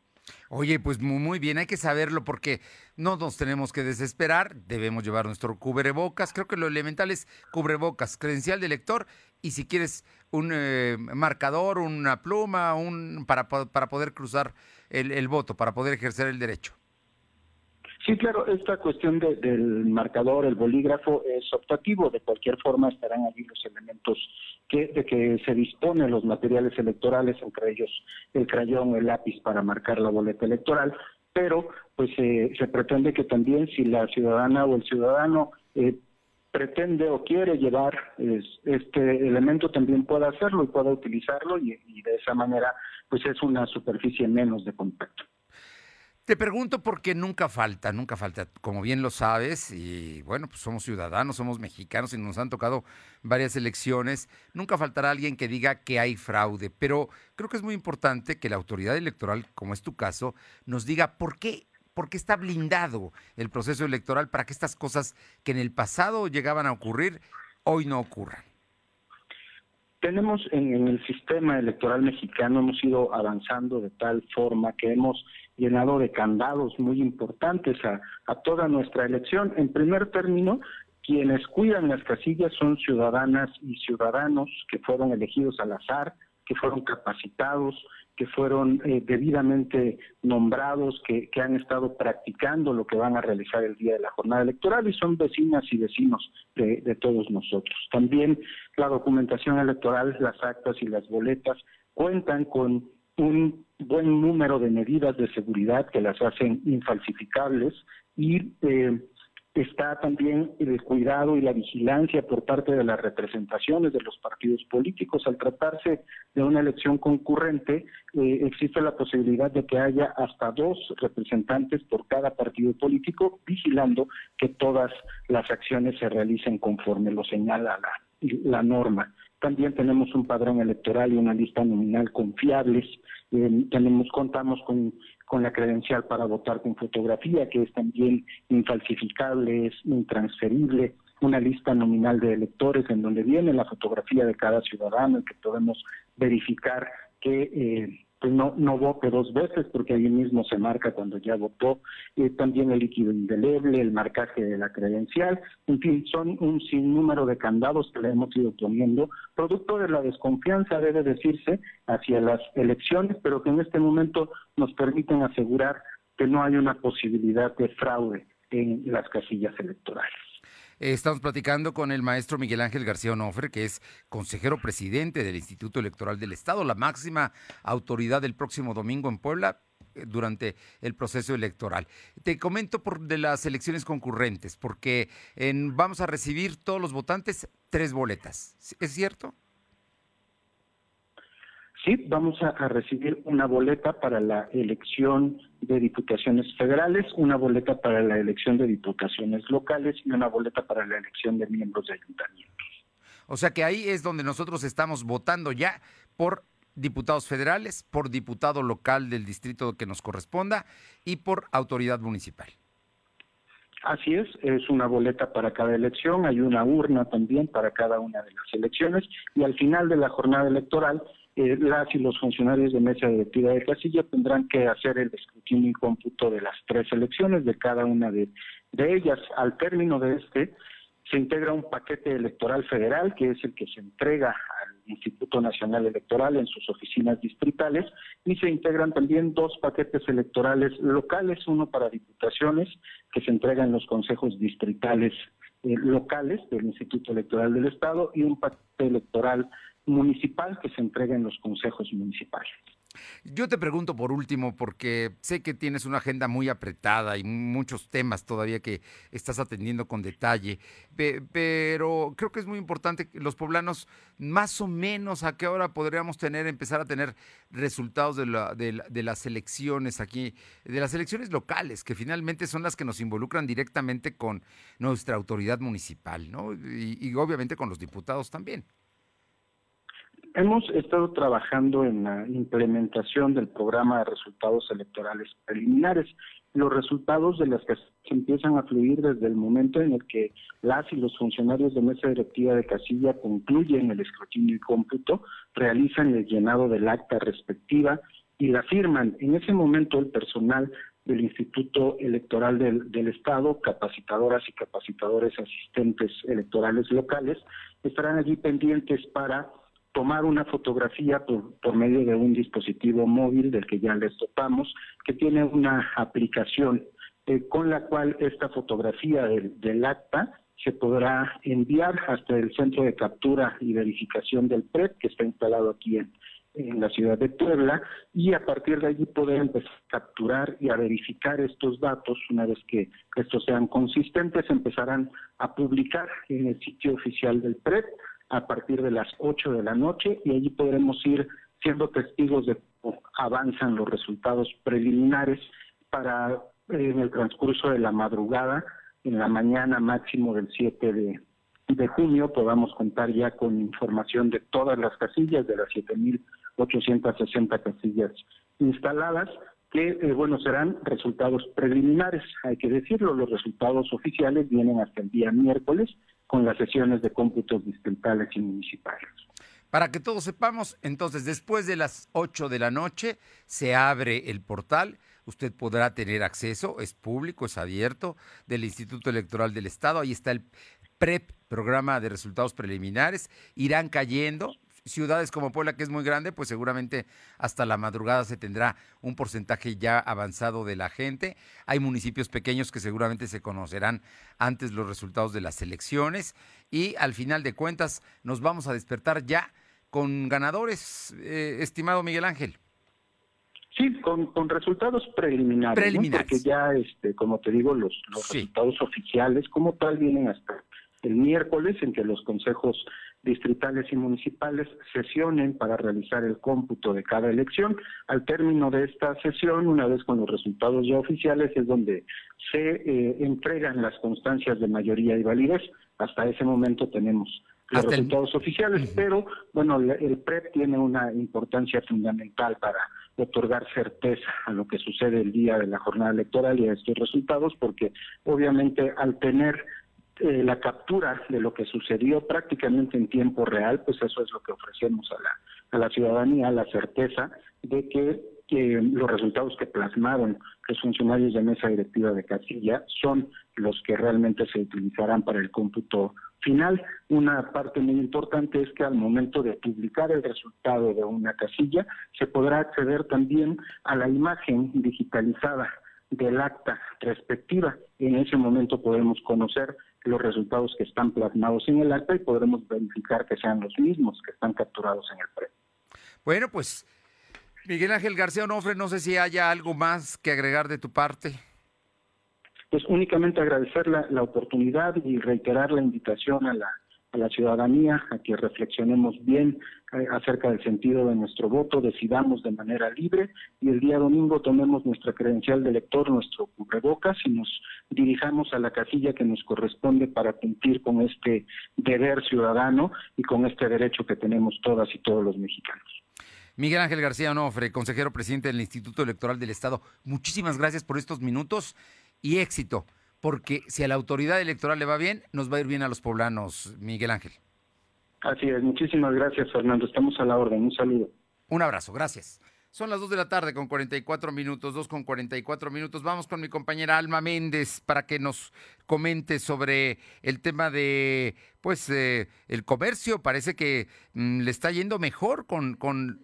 Oye, pues mu- muy bien, hay que saberlo porque no nos tenemos que desesperar, debemos llevar nuestro cubrebocas, creo que lo elemental es cubrebocas, credencial de lector y si quieres un eh, marcador, una pluma, un para, para poder cruzar el, el voto, para poder ejercer el derecho. Sí, claro, esta cuestión de- del marcador, el bolígrafo, es optativo. De cualquier forma estarán allí los elementos que, de que se disponen los materiales electorales, entre ellos el crayón, el lápiz para marcar la boleta electoral, pero pues eh, se pretende que también si la ciudadana o el ciudadano eh, pretende o quiere llevar es- este elemento también pueda hacerlo y pueda utilizarlo y, de esa manera pues es una superficie menos de contacto. Te pregunto porque nunca falta, nunca falta, como bien lo sabes, y bueno, pues somos ciudadanos, somos mexicanos y nos han tocado varias elecciones, nunca faltará alguien que diga que hay fraude, pero creo que es muy importante que la autoridad electoral, como es tu caso, nos diga por qué, por qué está blindado el proceso electoral para que estas cosas que en el pasado llegaban a ocurrir, hoy no ocurran. Tenemos en, el sistema electoral mexicano, hemos ido avanzando de tal forma que hemos llenado de candados muy importantes a toda nuestra elección. En primer término, quienes cuidan las casillas son ciudadanas y ciudadanos que fueron elegidos al azar, que fueron capacitados, que fueron eh, debidamente nombrados, que, que han estado practicando lo que van a realizar el día de la jornada electoral y son vecinas y vecinos de, de todos nosotros. También la documentación electoral, las actas y las boletas cuentan con un buen número de medidas de seguridad que las hacen infalsificables y eh, está también el cuidado y la vigilancia por parte de las representaciones de los partidos políticos. Al tratarse de una elección concurrente, eh, existe la posibilidad de que haya hasta dos representantes por cada partido político, vigilando que todas las acciones se realicen conforme lo señala la, la norma. También tenemos un padrón electoral y una lista nominal confiables. Eh, tenemos, contamos con, con la credencial para votar con fotografía, que es también infalsificable, es intransferible. Una lista nominal de electores en donde viene la fotografía de cada ciudadano y que podemos verificar que eh, pues no, no vote dos veces porque ahí mismo se marca cuando ya votó, eh, también el líquido indeleble, el marcaje de la credencial, en fin, son un sinnúmero de candados que le hemos ido poniendo, producto de la desconfianza, debe decirse, hacia las elecciones, pero que en este momento nos permiten asegurar que no hay una posibilidad de fraude en las casillas electorales. Eh, Estamos platicando con el maestro Miguel Ángel García Onofre, que es consejero presidente del Instituto Electoral del Estado, la máxima autoridad del próximo domingo en Puebla eh, durante el proceso electoral. Te comento por de las elecciones concurrentes, porque en- vamos a recibir todos los votantes tres boletas. ¿Es cierto? Sí, vamos a, a, recibir una boleta para la elección de diputaciones federales, una boleta para la elección de diputaciones locales y una boleta para la elección de miembros de ayuntamientos. O sea que ahí es donde nosotros estamos votando ya por diputados federales, por diputado local del distrito que nos corresponda y por autoridad municipal. Así es, es una boleta para cada elección, hay una urna también para cada una de las elecciones y al final de la jornada electoral eh, las y los funcionarios de mesa directiva de casilla tendrán que hacer el escrutinio y cómputo de las tres elecciones de cada una de, ellas. Al término de este, se integra un paquete electoral federal, que es el que se entrega al Instituto Nacional Electoral en sus oficinas distritales, y se integran también dos paquetes electorales locales, uno para diputaciones, que se entrega en los consejos distritales eh, locales del Instituto Electoral del Estado, y un paquete electoral municipal que se entrega en los consejos municipales. Yo te pregunto por último, porque sé que tienes una agenda muy apretada y muchos temas todavía que estás atendiendo con detalle, pero creo que es muy importante que los poblanos, más o menos, a qué hora podríamos tener, empezar a tener resultados de, la, de, las elecciones aquí, de las elecciones locales, que finalmente son las que nos involucran directamente con nuestra autoridad municipal, ¿no? y obviamente con los diputados también. Hemos estado trabajando en la implementación del programa de resultados electorales preliminares. Los resultados de las que empiezan a fluir desde el momento en el que las y los funcionarios de mesa directiva de casilla concluyen el escrutinio y cómputo, realizan el llenado del acta respectiva y la firman. En ese momento el personal del Instituto Electoral del, Estado, capacitadoras y capacitadores asistentes electorales locales, estarán allí pendientes para tomar una fotografía por, medio de un dispositivo móvil del que ya les topamos, que tiene una aplicación eh, con la cual esta fotografía del, acta se podrá enviar hasta el centro de captura y verificación del PREP, que está instalado aquí en, en la ciudad de Puebla, y a partir de allí poder empezar a capturar y a verificar estos datos. Una vez que estos sean consistentes, empezarán a publicar en el sitio oficial del PREP a partir de las 8 de la noche y allí podremos ir siendo testigos de cómo avanzan los resultados preliminares para en el transcurso de la madrugada, en la mañana máximo del 7 de, de junio, podamos contar ya con información de todas las casillas, de las 7.860 casillas instaladas, que, eh, bueno, serán resultados preliminares, hay que decirlo, los resultados oficiales vienen hasta el día miércoles, con las sesiones de cómputos distritales y municipales. Para que todos sepamos, entonces después de las 8 de la noche se abre el portal, usted podrá tener acceso, es público, es abierto, del Instituto Electoral del Estado, ahí está el PREP, programa de resultados preliminares, irán cayendo, ciudades como Puebla, que es muy grande, pues seguramente hasta la madrugada se tendrá un porcentaje ya avanzado de la gente. Hay municipios pequeños que seguramente se conocerán antes los resultados de las elecciones y al final de cuentas nos vamos a despertar ya con ganadores, eh, estimado Miguel Ángel. Sí, con, con resultados preliminares. Preliminares. Porque ya, este, como te digo, los, los resultados oficiales como tal vienen hasta el miércoles en que los consejos distritales y municipales sesionen para realizar el cómputo de cada elección. Al término de esta sesión, una vez con los resultados ya oficiales, es donde se eh, entregan las constancias de mayoría y validez. Hasta ese momento tenemos los resultados oficiales, pero bueno, el PREP tiene una importancia fundamental para otorgar certeza a lo que sucede el día de la jornada electoral y a estos resultados, porque obviamente al tener eh, la captura de lo que sucedió prácticamente en tiempo real, pues eso es lo que ofrecemos a la, a la ciudadanía, la certeza de que, los resultados que plasmaron los funcionarios de mesa directiva de casilla son los que realmente se utilizarán para el cómputo final. Una parte muy importante es que al momento de publicar el resultado de una casilla, se podrá acceder también a la imagen digitalizada del acta respectiva. En ese momento podemos conocer los resultados que están plasmados en el acta y podremos verificar que sean los mismos que están capturados en el PRE. Bueno, pues Miguel Ángel García Onofre, no sé si haya algo más que agregar de tu parte. Pues únicamente agradecer la, oportunidad y reiterar la invitación a la, a la ciudadanía a que reflexionemos bien eh, acerca del sentido de nuestro voto, decidamos de manera libre y el día domingo tomemos nuestra credencial de elector, nuestro cubrebocas y nos dirijamos a la casilla que nos corresponde para cumplir con este deber ciudadano y con este derecho que tenemos todas y todos los mexicanos. Miguel Ángel García Onofre, consejero presidente del Instituto Electoral del Estado, muchísimas gracias por estos minutos y éxito, porque si a la autoridad electoral le va bien, nos va a ir bien a los poblanos, Miguel Ángel. Así es, muchísimas gracias Fernando, estamos a la orden, un saludo. Un abrazo, gracias. Son las 2 de la tarde con 44 minutos, 2 con 44 minutos. Vamos con mi compañera Alma Méndez para que nos comente sobre el tema de, pues, eh, el comercio. Parece que mm, le está yendo mejor con, con,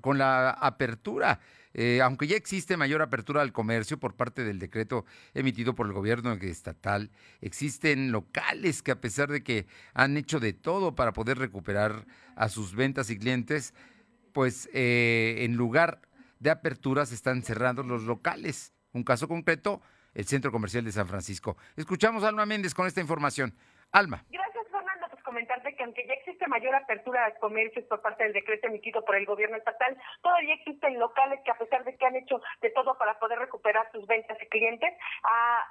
con la apertura. Eh, aunque ya existe mayor apertura al comercio por parte del decreto emitido por el gobierno estatal, existen locales que a pesar de que han hecho de todo para poder recuperar a sus ventas y clientes, pues eh, en lugar de aperturas están cerrando los locales. Un caso concreto, el Centro Comercial de San Francisco. Escuchamos a Alma Méndez con esta información. Alma. Gracias, comentarte que aunque ya existe mayor apertura a comercios por parte del decreto emitido por el gobierno estatal, todavía existen locales que a pesar de que han hecho de todo para poder recuperar sus ventas y clientes, a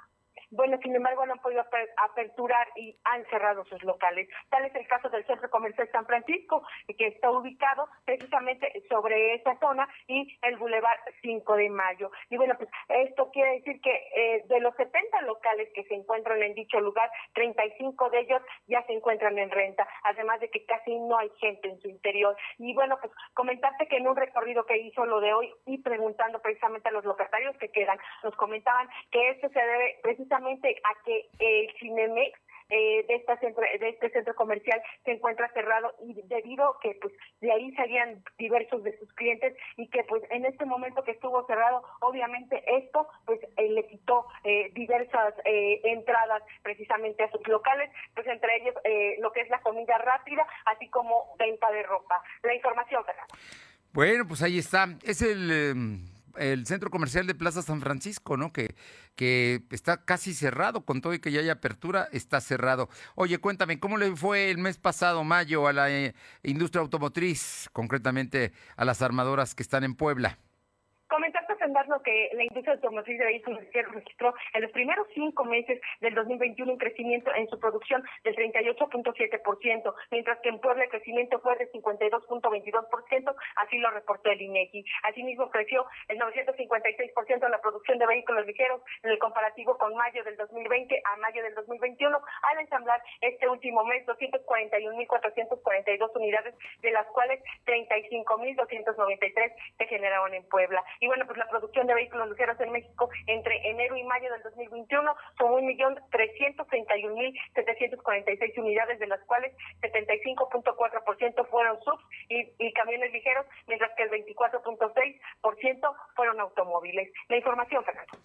bueno, sin embargo, no han podido aperturar y han cerrado sus locales. Tal es el caso del Centro Comercial San Francisco, que está ubicado precisamente sobre esa zona y el Boulevard 5 de Mayo. Y bueno, pues esto quiere decir que eh, de los 70 locales que se encuentran en dicho lugar, 35 de ellos ya se encuentran en renta, además de que casi no hay gente en su interior. Y bueno, pues comentarte que en un recorrido que hizo lo de hoy y preguntando precisamente a los locatarios que quedan, nos comentaban que esto se debe precisamente a que el Cinemex eh, de, esta centro, de este centro comercial se encuentra cerrado y debido que pues de ahí salían diversos de sus clientes y que pues en este momento que estuvo cerrado obviamente esto pues eh, le quitó eh, diversas entradas precisamente a sus locales pues entre ellos lo que es la comida rápida así como venta de ropa la información Fernando. bueno pues ahí está es el em, el centro comercial de Plaza San Francisco, ¿no? Que, que está casi cerrado, con todo y que ya hay apertura, está cerrado. Oye, cuéntame, ¿cómo le fue el mes pasado, mayo, a la eh, industria automotriz, concretamente a las armadoras que están en Puebla? Lo que la industria automotriz de vehículos registró en los primeros cinco meses del 2021 un crecimiento en su producción del 38.7%, mientras que en Puebla el crecimiento fue de 52.22%, así lo reportó el INEGI. Asimismo, creció el 956% la producción de vehículos ligeros en el comparativo con mayo del 2020 a mayo del 2021, al ensamblar este último mes 241.442 unidades, de las cuales 35.293 se generaron en Puebla. Y bueno, pues la producción de vehículos ligeros en México entre enero y mayo del 2021 son 1.331.746 unidades, de las cuales 75.4% fueron subs y, y, camiones ligeros, mientras que el 24.6% fueron automóviles. La información, Fernando.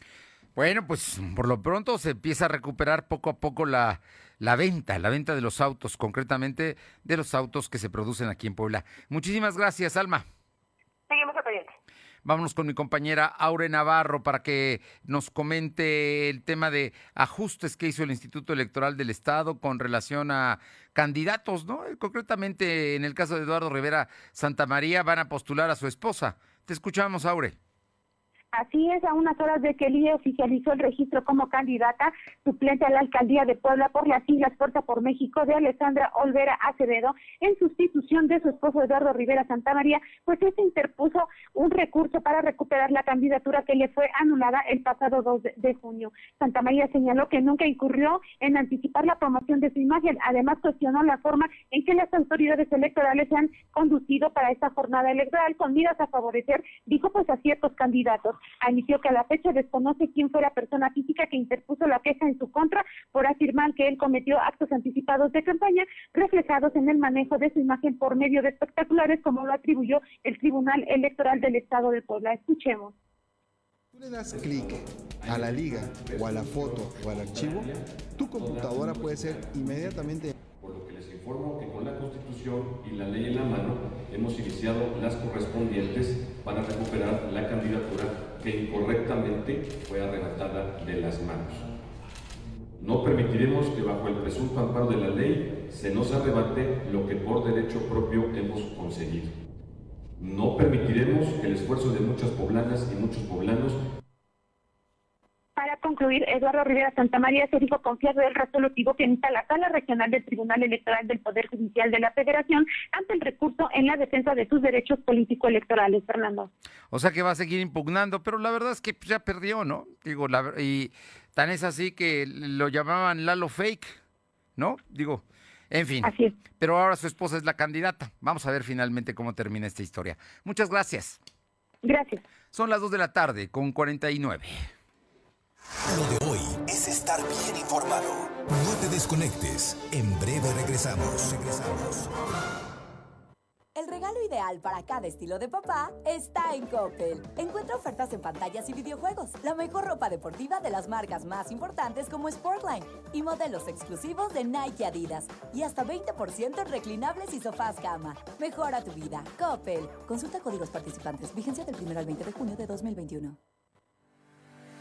Bueno, pues por lo pronto se empieza a recuperar poco a poco la, la venta, la venta de los autos, concretamente de los autos que se producen aquí en Puebla. Muchísimas gracias, Alma. Vámonos con mi compañera Aure Navarro para que nos comente el tema de ajustes que hizo el Instituto Electoral del Estado con relación a candidatos, ¿no? Concretamente, en el caso de Eduardo Rivera Santa María, van a postular a su esposa. Te escuchamos, Aure. Así es, a unas horas de que el IE oficializó el registro como candidata suplente a la alcaldía de Puebla por las siglas Fuerza por México de Alessandra Olvera Acevedo en sustitución de su esposo Eduardo Rivera Santa María, pues este interpuso un recurso para recuperar la candidatura que le fue anulada el pasado 2 de junio. Santa María señaló que nunca incurrió en anticipar la promoción de su imagen, además cuestionó la forma en que las autoridades electorales se han conducido para esta jornada electoral con miras a favorecer, dijo pues a ciertos candidatos admitió que a la fecha desconoce quién fue la persona física que interpuso la queja en su contra por afirmar que él cometió actos anticipados de campaña reflejados en el manejo de su imagen por medio de espectaculares como lo atribuyó el Tribunal Electoral del Estado de Puebla. Escuchemos. Tú le das clic a la liga o a la foto o al archivo, tu computadora puede ser inmediatamente informo que con la Constitución y la ley en la mano hemos iniciado las correspondientes para recuperar la candidatura que incorrectamente fue arrebatada de las manos. No permitiremos que bajo el presunto amparo de la ley se nos arrebate lo que por derecho propio hemos conseguido. No permitiremos que el esfuerzo de muchas poblanas y muchos poblanos para concluir, Eduardo Rivera Santamaría se dijo confiar del resolutivo que emita la Sala Regional del Tribunal Electoral del Poder Judicial de la Federación ante el recurso en la defensa de sus derechos político-electorales, Fernando. O sea que va a seguir impugnando, pero la verdad es que ya perdió, ¿no? Digo, la, y tan es así que lo llamaban Lalo Fake, ¿no? Digo, en fin. Así es. Pero ahora su esposa es la candidata. Vamos a ver finalmente cómo termina esta historia. Muchas gracias. Gracias. Son las 2 de la tarde con 49. Lo de hoy es estar bien informado. No te desconectes. En breve regresamos. Regresamos. El regalo ideal para cada estilo de papá está en Coppel. Encuentra ofertas en pantallas y videojuegos, la mejor ropa deportiva de las marcas más importantes como Sportline y modelos exclusivos de Nike y Adidas y hasta 20% en reclinables y sofás cama. Mejora tu vida. Coppel. Consulta códigos participantes. Vigencia del 1 al 20 de junio de 2021.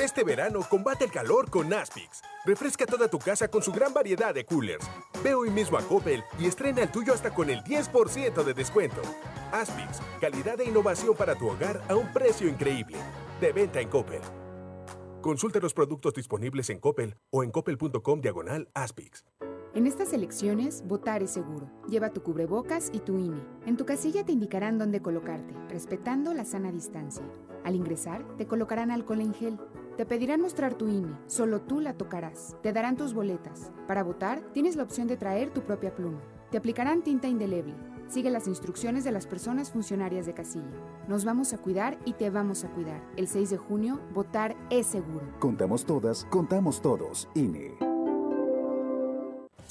Este verano combate el calor con Aspix. Refresca toda tu casa con su gran variedad de coolers. Ve hoy mismo a Coppel y estrena el tuyo hasta con el 10% de descuento. Aspix, calidad e innovación para tu hogar a un precio increíble. De venta en Coppel. Consulta los productos disponibles en Coppel o en coppel.com diagonal Aspix. En estas elecciones, votar es seguro. Lleva tu cubrebocas y tu INE. En tu casilla te indicarán dónde colocarte, respetando la sana distancia. Al ingresar, te colocarán alcohol en gel. Te pedirán mostrar tu INE, solo tú la tocarás. Te darán tus boletas. Para votar, tienes la opción de traer tu propia pluma. Te aplicarán tinta indeleble. Sigue las instrucciones de las personas funcionarias de casilla. Nos vamos a cuidar y te vamos a cuidar. El 6 de junio, votar es seguro. Contamos todas, contamos todos. INE.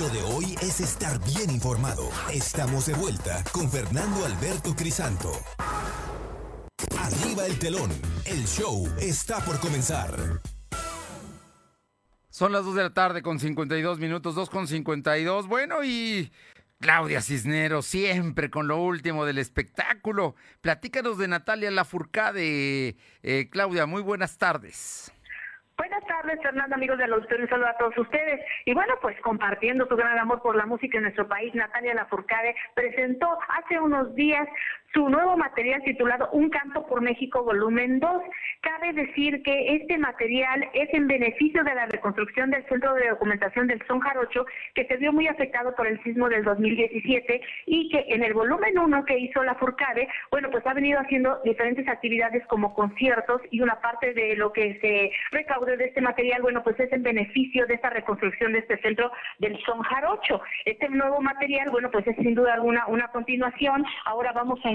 Lo de hoy es estar bien informado. Estamos de vuelta con Fernando Alberto Crisanto. Arriba el telón. El show está por comenzar. Son las 2 de la tarde con 52 minutos, 2 con 52. Bueno, y Claudia Cisneros, siempre con lo último del espectáculo. Platícanos de Natalia Lafourcade. Eh, Claudia, muy buenas tardes. Buenas tardes, Fernando, amigos del auditorio, un saludo a todos ustedes. Y bueno, pues compartiendo su gran amor por la música en nuestro país, Natalia Lafourcade presentó hace unos días su nuevo material titulado Un canto por México volumen 2. Cabe decir que este material es en beneficio de la reconstrucción del Centro de Documentación del Son Jarocho, que se vio muy afectado por el sismo del 2017 y que en el volumen 1 que hizo la Furcade, bueno, pues ha venido haciendo diferentes actividades como conciertos y una parte de lo que se recaude de este material, bueno, pues es en beneficio de esta reconstrucción de este centro del Son Jarocho. Este nuevo material, bueno, pues es sin duda alguna una continuación. Ahora vamos a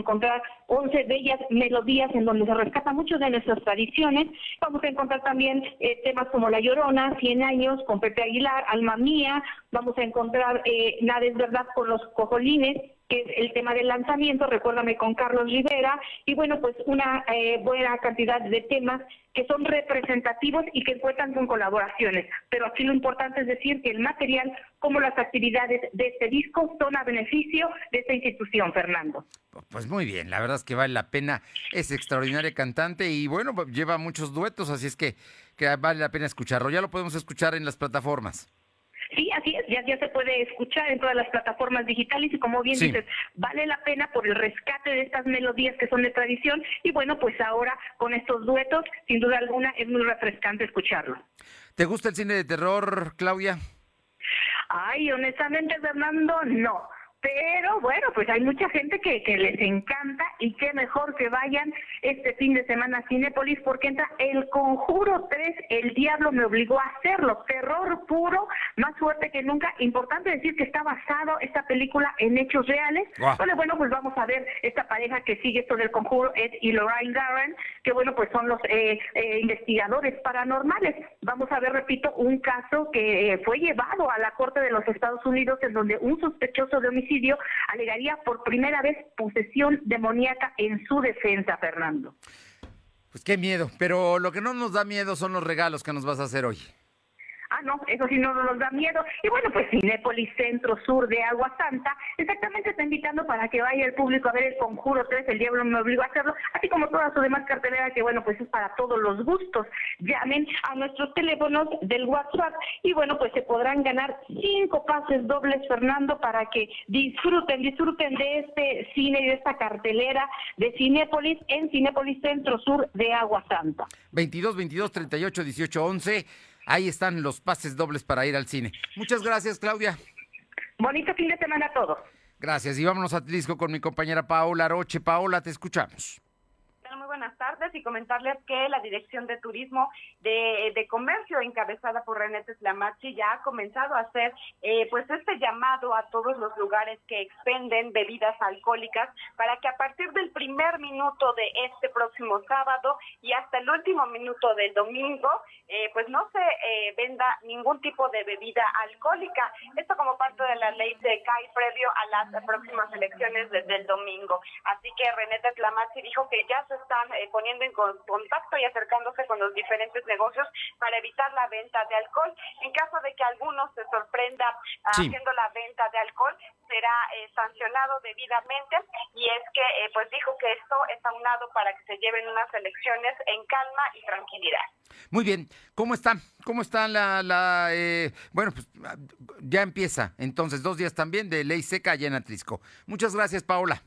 11 bellas melodías en donde se rescata mucho de nuestras tradiciones. Vamos a encontrar también eh, temas como La Llorona, 100 años, con Pepe Aguilar, Alma Mía. Vamos a encontrar eh, Nada es verdad con los cojolines, que es el tema del lanzamiento, recuérdame con Carlos Rivera, y bueno, pues una eh, buena cantidad de temas que son representativos y que cuentan con colaboraciones. Pero aquí lo importante es decir que el material como las actividades de este disco son a beneficio de esta institución, Fernando. Pues muy bien, la verdad es que vale la pena, es extraordinaria cantante y bueno, lleva muchos duetos, así es que, que vale la pena escucharlo. Ya lo podemos escuchar en las plataformas. Sí, así es, ya, ya se puede escuchar en todas las plataformas digitales y como bien dices, vale la pena por el rescate de estas melodías que son de tradición y bueno, pues ahora con estos duetos, sin duda alguna, es muy refrescante escucharlo. ¿Te gusta el cine de terror, Claudia? Ay, honestamente, Fernando, no. Pero bueno, pues hay mucha gente que, que les encanta y qué mejor que vayan este fin de semana a Cinépolis porque entra El Conjuro 3, El Diablo me obligó a hacerlo, terror puro, más fuerte que nunca. Importante decir que está basado esta película en hechos reales. Bueno, bueno, pues vamos a ver esta pareja que sigue esto del Conjuro, Ed y Lorraine Garren, que bueno, pues son los eh, eh, investigadores paranormales. Vamos a ver, repito, un caso que eh, fue llevado a la Corte de los Estados Unidos en donde un sospechoso de homicidio alegaría por primera vez posesión demoníaca en su defensa, Fernando. Pues qué miedo, pero lo que no nos da miedo son los regalos que nos vas a hacer hoy. Ah, no, eso sí no nos da miedo. Y bueno, pues Cinépolis Centro Sur de Agua Santa, exactamente está invitando para que vaya el público a ver el Conjuro 3, el diablo me obligó a hacerlo, así como toda su demás cartelera que bueno, pues es para todos los gustos. Llamen a nuestros teléfonos del WhatsApp y bueno, pues se podrán ganar cinco pases dobles, Fernando, para que disfruten, disfruten de este cine y de esta cartelera de Cinépolis en Cinépolis Centro Sur de Agua Santa. 22, 22, 38, 18, 11 Ahí están los pases dobles para ir al cine. Muchas gracias, Claudia. Bonito fin de semana a todos. Gracias. Y vámonos a Tlisco con mi compañera Paola Roche. Paola, te escuchamos buenas tardes y comentarles que la Dirección de Turismo de, Comercio, encabezada por René Teslamachi, ya ha comenzado a hacer eh, pues este llamado a todos los lugares que expenden bebidas alcohólicas para que a partir del primer minuto de este próximo sábado y hasta el último minuto del domingo, eh, pues no se eh, venda ningún tipo de bebida alcohólica. Esto como parte de la ley de CAI previo a las próximas elecciones desde el domingo. Así que René Teslamachi dijo que ya se están eh, poniendo en contacto y acercándose con los diferentes negocios para evitar la venta de alcohol. En caso de que alguno se sorprenda haciendo la venta de alcohol, será eh, sancionado debidamente y es que eh, pues dijo que esto es aunado para que se lleven unas elecciones en calma y tranquilidad. Muy bien, ¿cómo está? ¿Cómo está la, la bueno, pues ya empieza entonces dos días también de ley seca allá en Atlisco. Muchas gracias, Paola.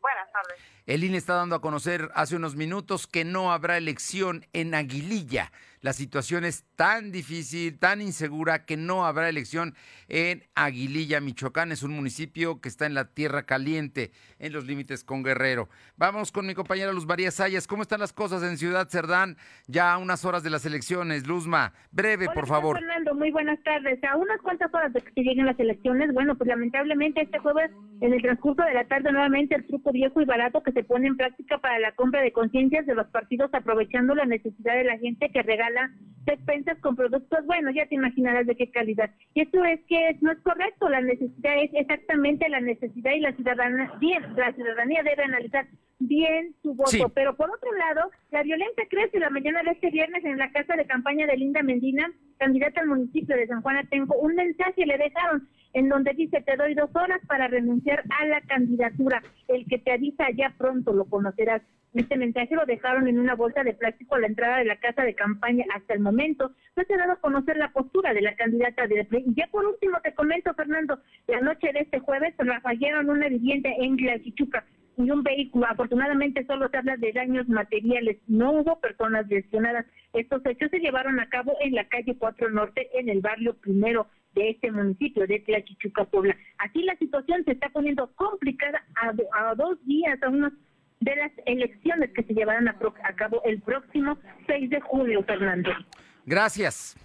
Buenas tardes. El INE está dando a conocer hace unos minutos que no habrá elección en Aguililla. La situación es tan difícil, tan insegura, que no habrá elección en Aguililla, Michoacán. Es un municipio que está en la tierra caliente, en los límites con Guerrero. Vamos con mi compañera Luz María Sayas. ¿Cómo están las cosas en Ciudad Cerdán? Ya a unas horas de las elecciones. Luzma, breve, por favor. Fernando, muy buenas tardes. A unas cuantas horas de que lleguen las elecciones, bueno, pues lamentablemente este jueves, en el transcurso de la tarde, nuevamente el truco viejo y barato que se pone en práctica para la compra de conciencias de los partidos, aprovechando la necesidad de la gente que regala despensas con productos, bueno, ya te imaginarás de qué calidad. Y esto es que no es correcto, la necesidad es exactamente la necesidad y la ciudadanía, bien, la ciudadanía debe analizar bien su voto. Pero por otro lado, la violencia crece la mañana de este viernes en la casa de campaña de Linda Mendina, candidata al municipio de San Juan Atenco, un mensaje le dejaron en donde dice te doy dos horas para renunciar a la candidatura. El que te avisa ya pronto lo conocerás. Este mensaje lo dejaron en una bolsa de plástico a la entrada de la casa de campaña. Hasta el momento no se ha dado a conocer la postura de la candidata de Y ya por último te comento, Fernando, la noche de este jueves rafallaron una vivienda en Glacichuca y un vehículo. Afortunadamente solo se habla de daños materiales. No hubo personas lesionadas. Estos hechos se llevaron a cabo en la calle 4 Norte, en el barrio primero de este municipio de Tlachichuca, Puebla. Aquí la situación se está poniendo complicada a dos días, a unos de las elecciones que se llevarán a, a cabo el próximo 6 de julio, Fernando. Gracias.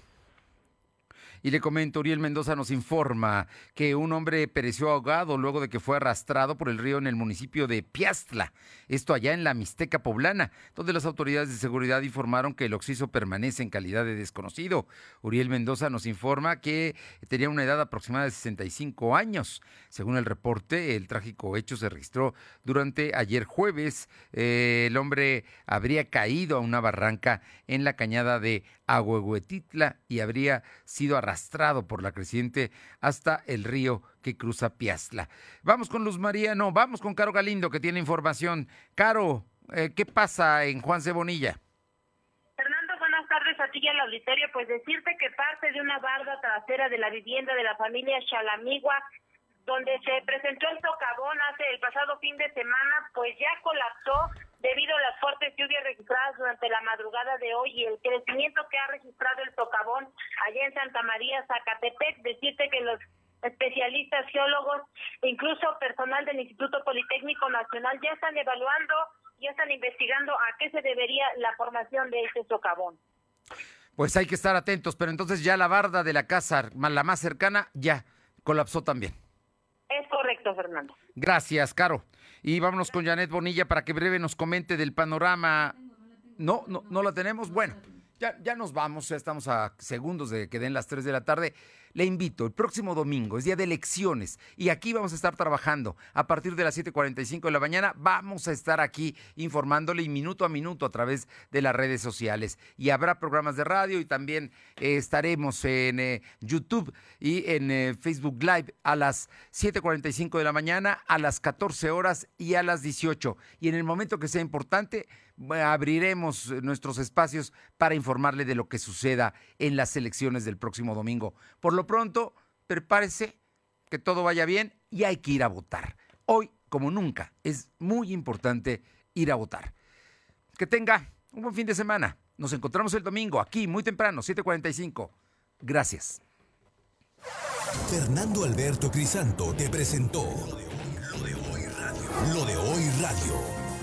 Y le comento, Uriel Mendoza nos informa que un hombre pereció ahogado luego de que fue arrastrado por el río en el municipio de Piastla, esto allá en la Mixteca poblana, donde las autoridades de seguridad informaron que el occiso permanece en calidad de desconocido. Uriel Mendoza nos informa que tenía una edad aproximada de 65 años. Según el reporte, el trágico hecho se registró durante ayer jueves. Eh, el hombre habría caído a una barranca en la cañada de Ahuehuetitla y habría sido arrastrado por la creciente hasta el río que cruza Piazla. Vamos con Luz María, no, vamos con Caro Galindo que tiene información. Caro, eh, ¿qué pasa en Juan Cebonilla? a y al auditorio. Pues decirte que parte de una barda trasera de la vivienda de la familia Chalamigua, donde se presentó el socavón hace el pasado fin de semana, pues ya colapsó debido a las fuertes lluvias registradas durante la madrugada de hoy y el crecimiento que ha registrado el socavón allá en Santa María, Zacatepec. Decirte que los especialistas, geólogos incluso personal del Instituto Politécnico Nacional ya están evaluando, ya están investigando a qué se debería la formación de este socavón. Pues hay que estar atentos, pero entonces ya la barda de la casa, la más cercana, ya colapsó también. Es correcto, Fernando. Gracias, Caro. Y vámonos con Janet Bonilla para que breve nos comente del panorama. No, no, no la tenemos. Bueno, ya, ya nos vamos, ya estamos a segundos de que den las 3 de la tarde le invito, el próximo domingo es día de elecciones y aquí vamos a estar trabajando. A partir de las 7.45 de la mañana vamos a estar aquí informándole minuto a minuto a través de las redes sociales. Y habrá programas de radio y también eh, estaremos en eh, YouTube y en eh, Facebook Live a las 7.45 de la mañana, a las 14 horas y a las 18. Y en el momento que sea importante, abriremos nuestros espacios para informarle de lo que suceda en las elecciones del próximo domingo. Por lo pronto, prepárese, que todo vaya bien y hay que ir a votar. Hoy, como nunca, es muy importante ir a votar. Que tenga un buen fin de semana. Nos encontramos el domingo aquí muy temprano, 7:45. Gracias. Fernando Alberto Crisanto te presentó Lo de hoy radio. Lo de hoy radio.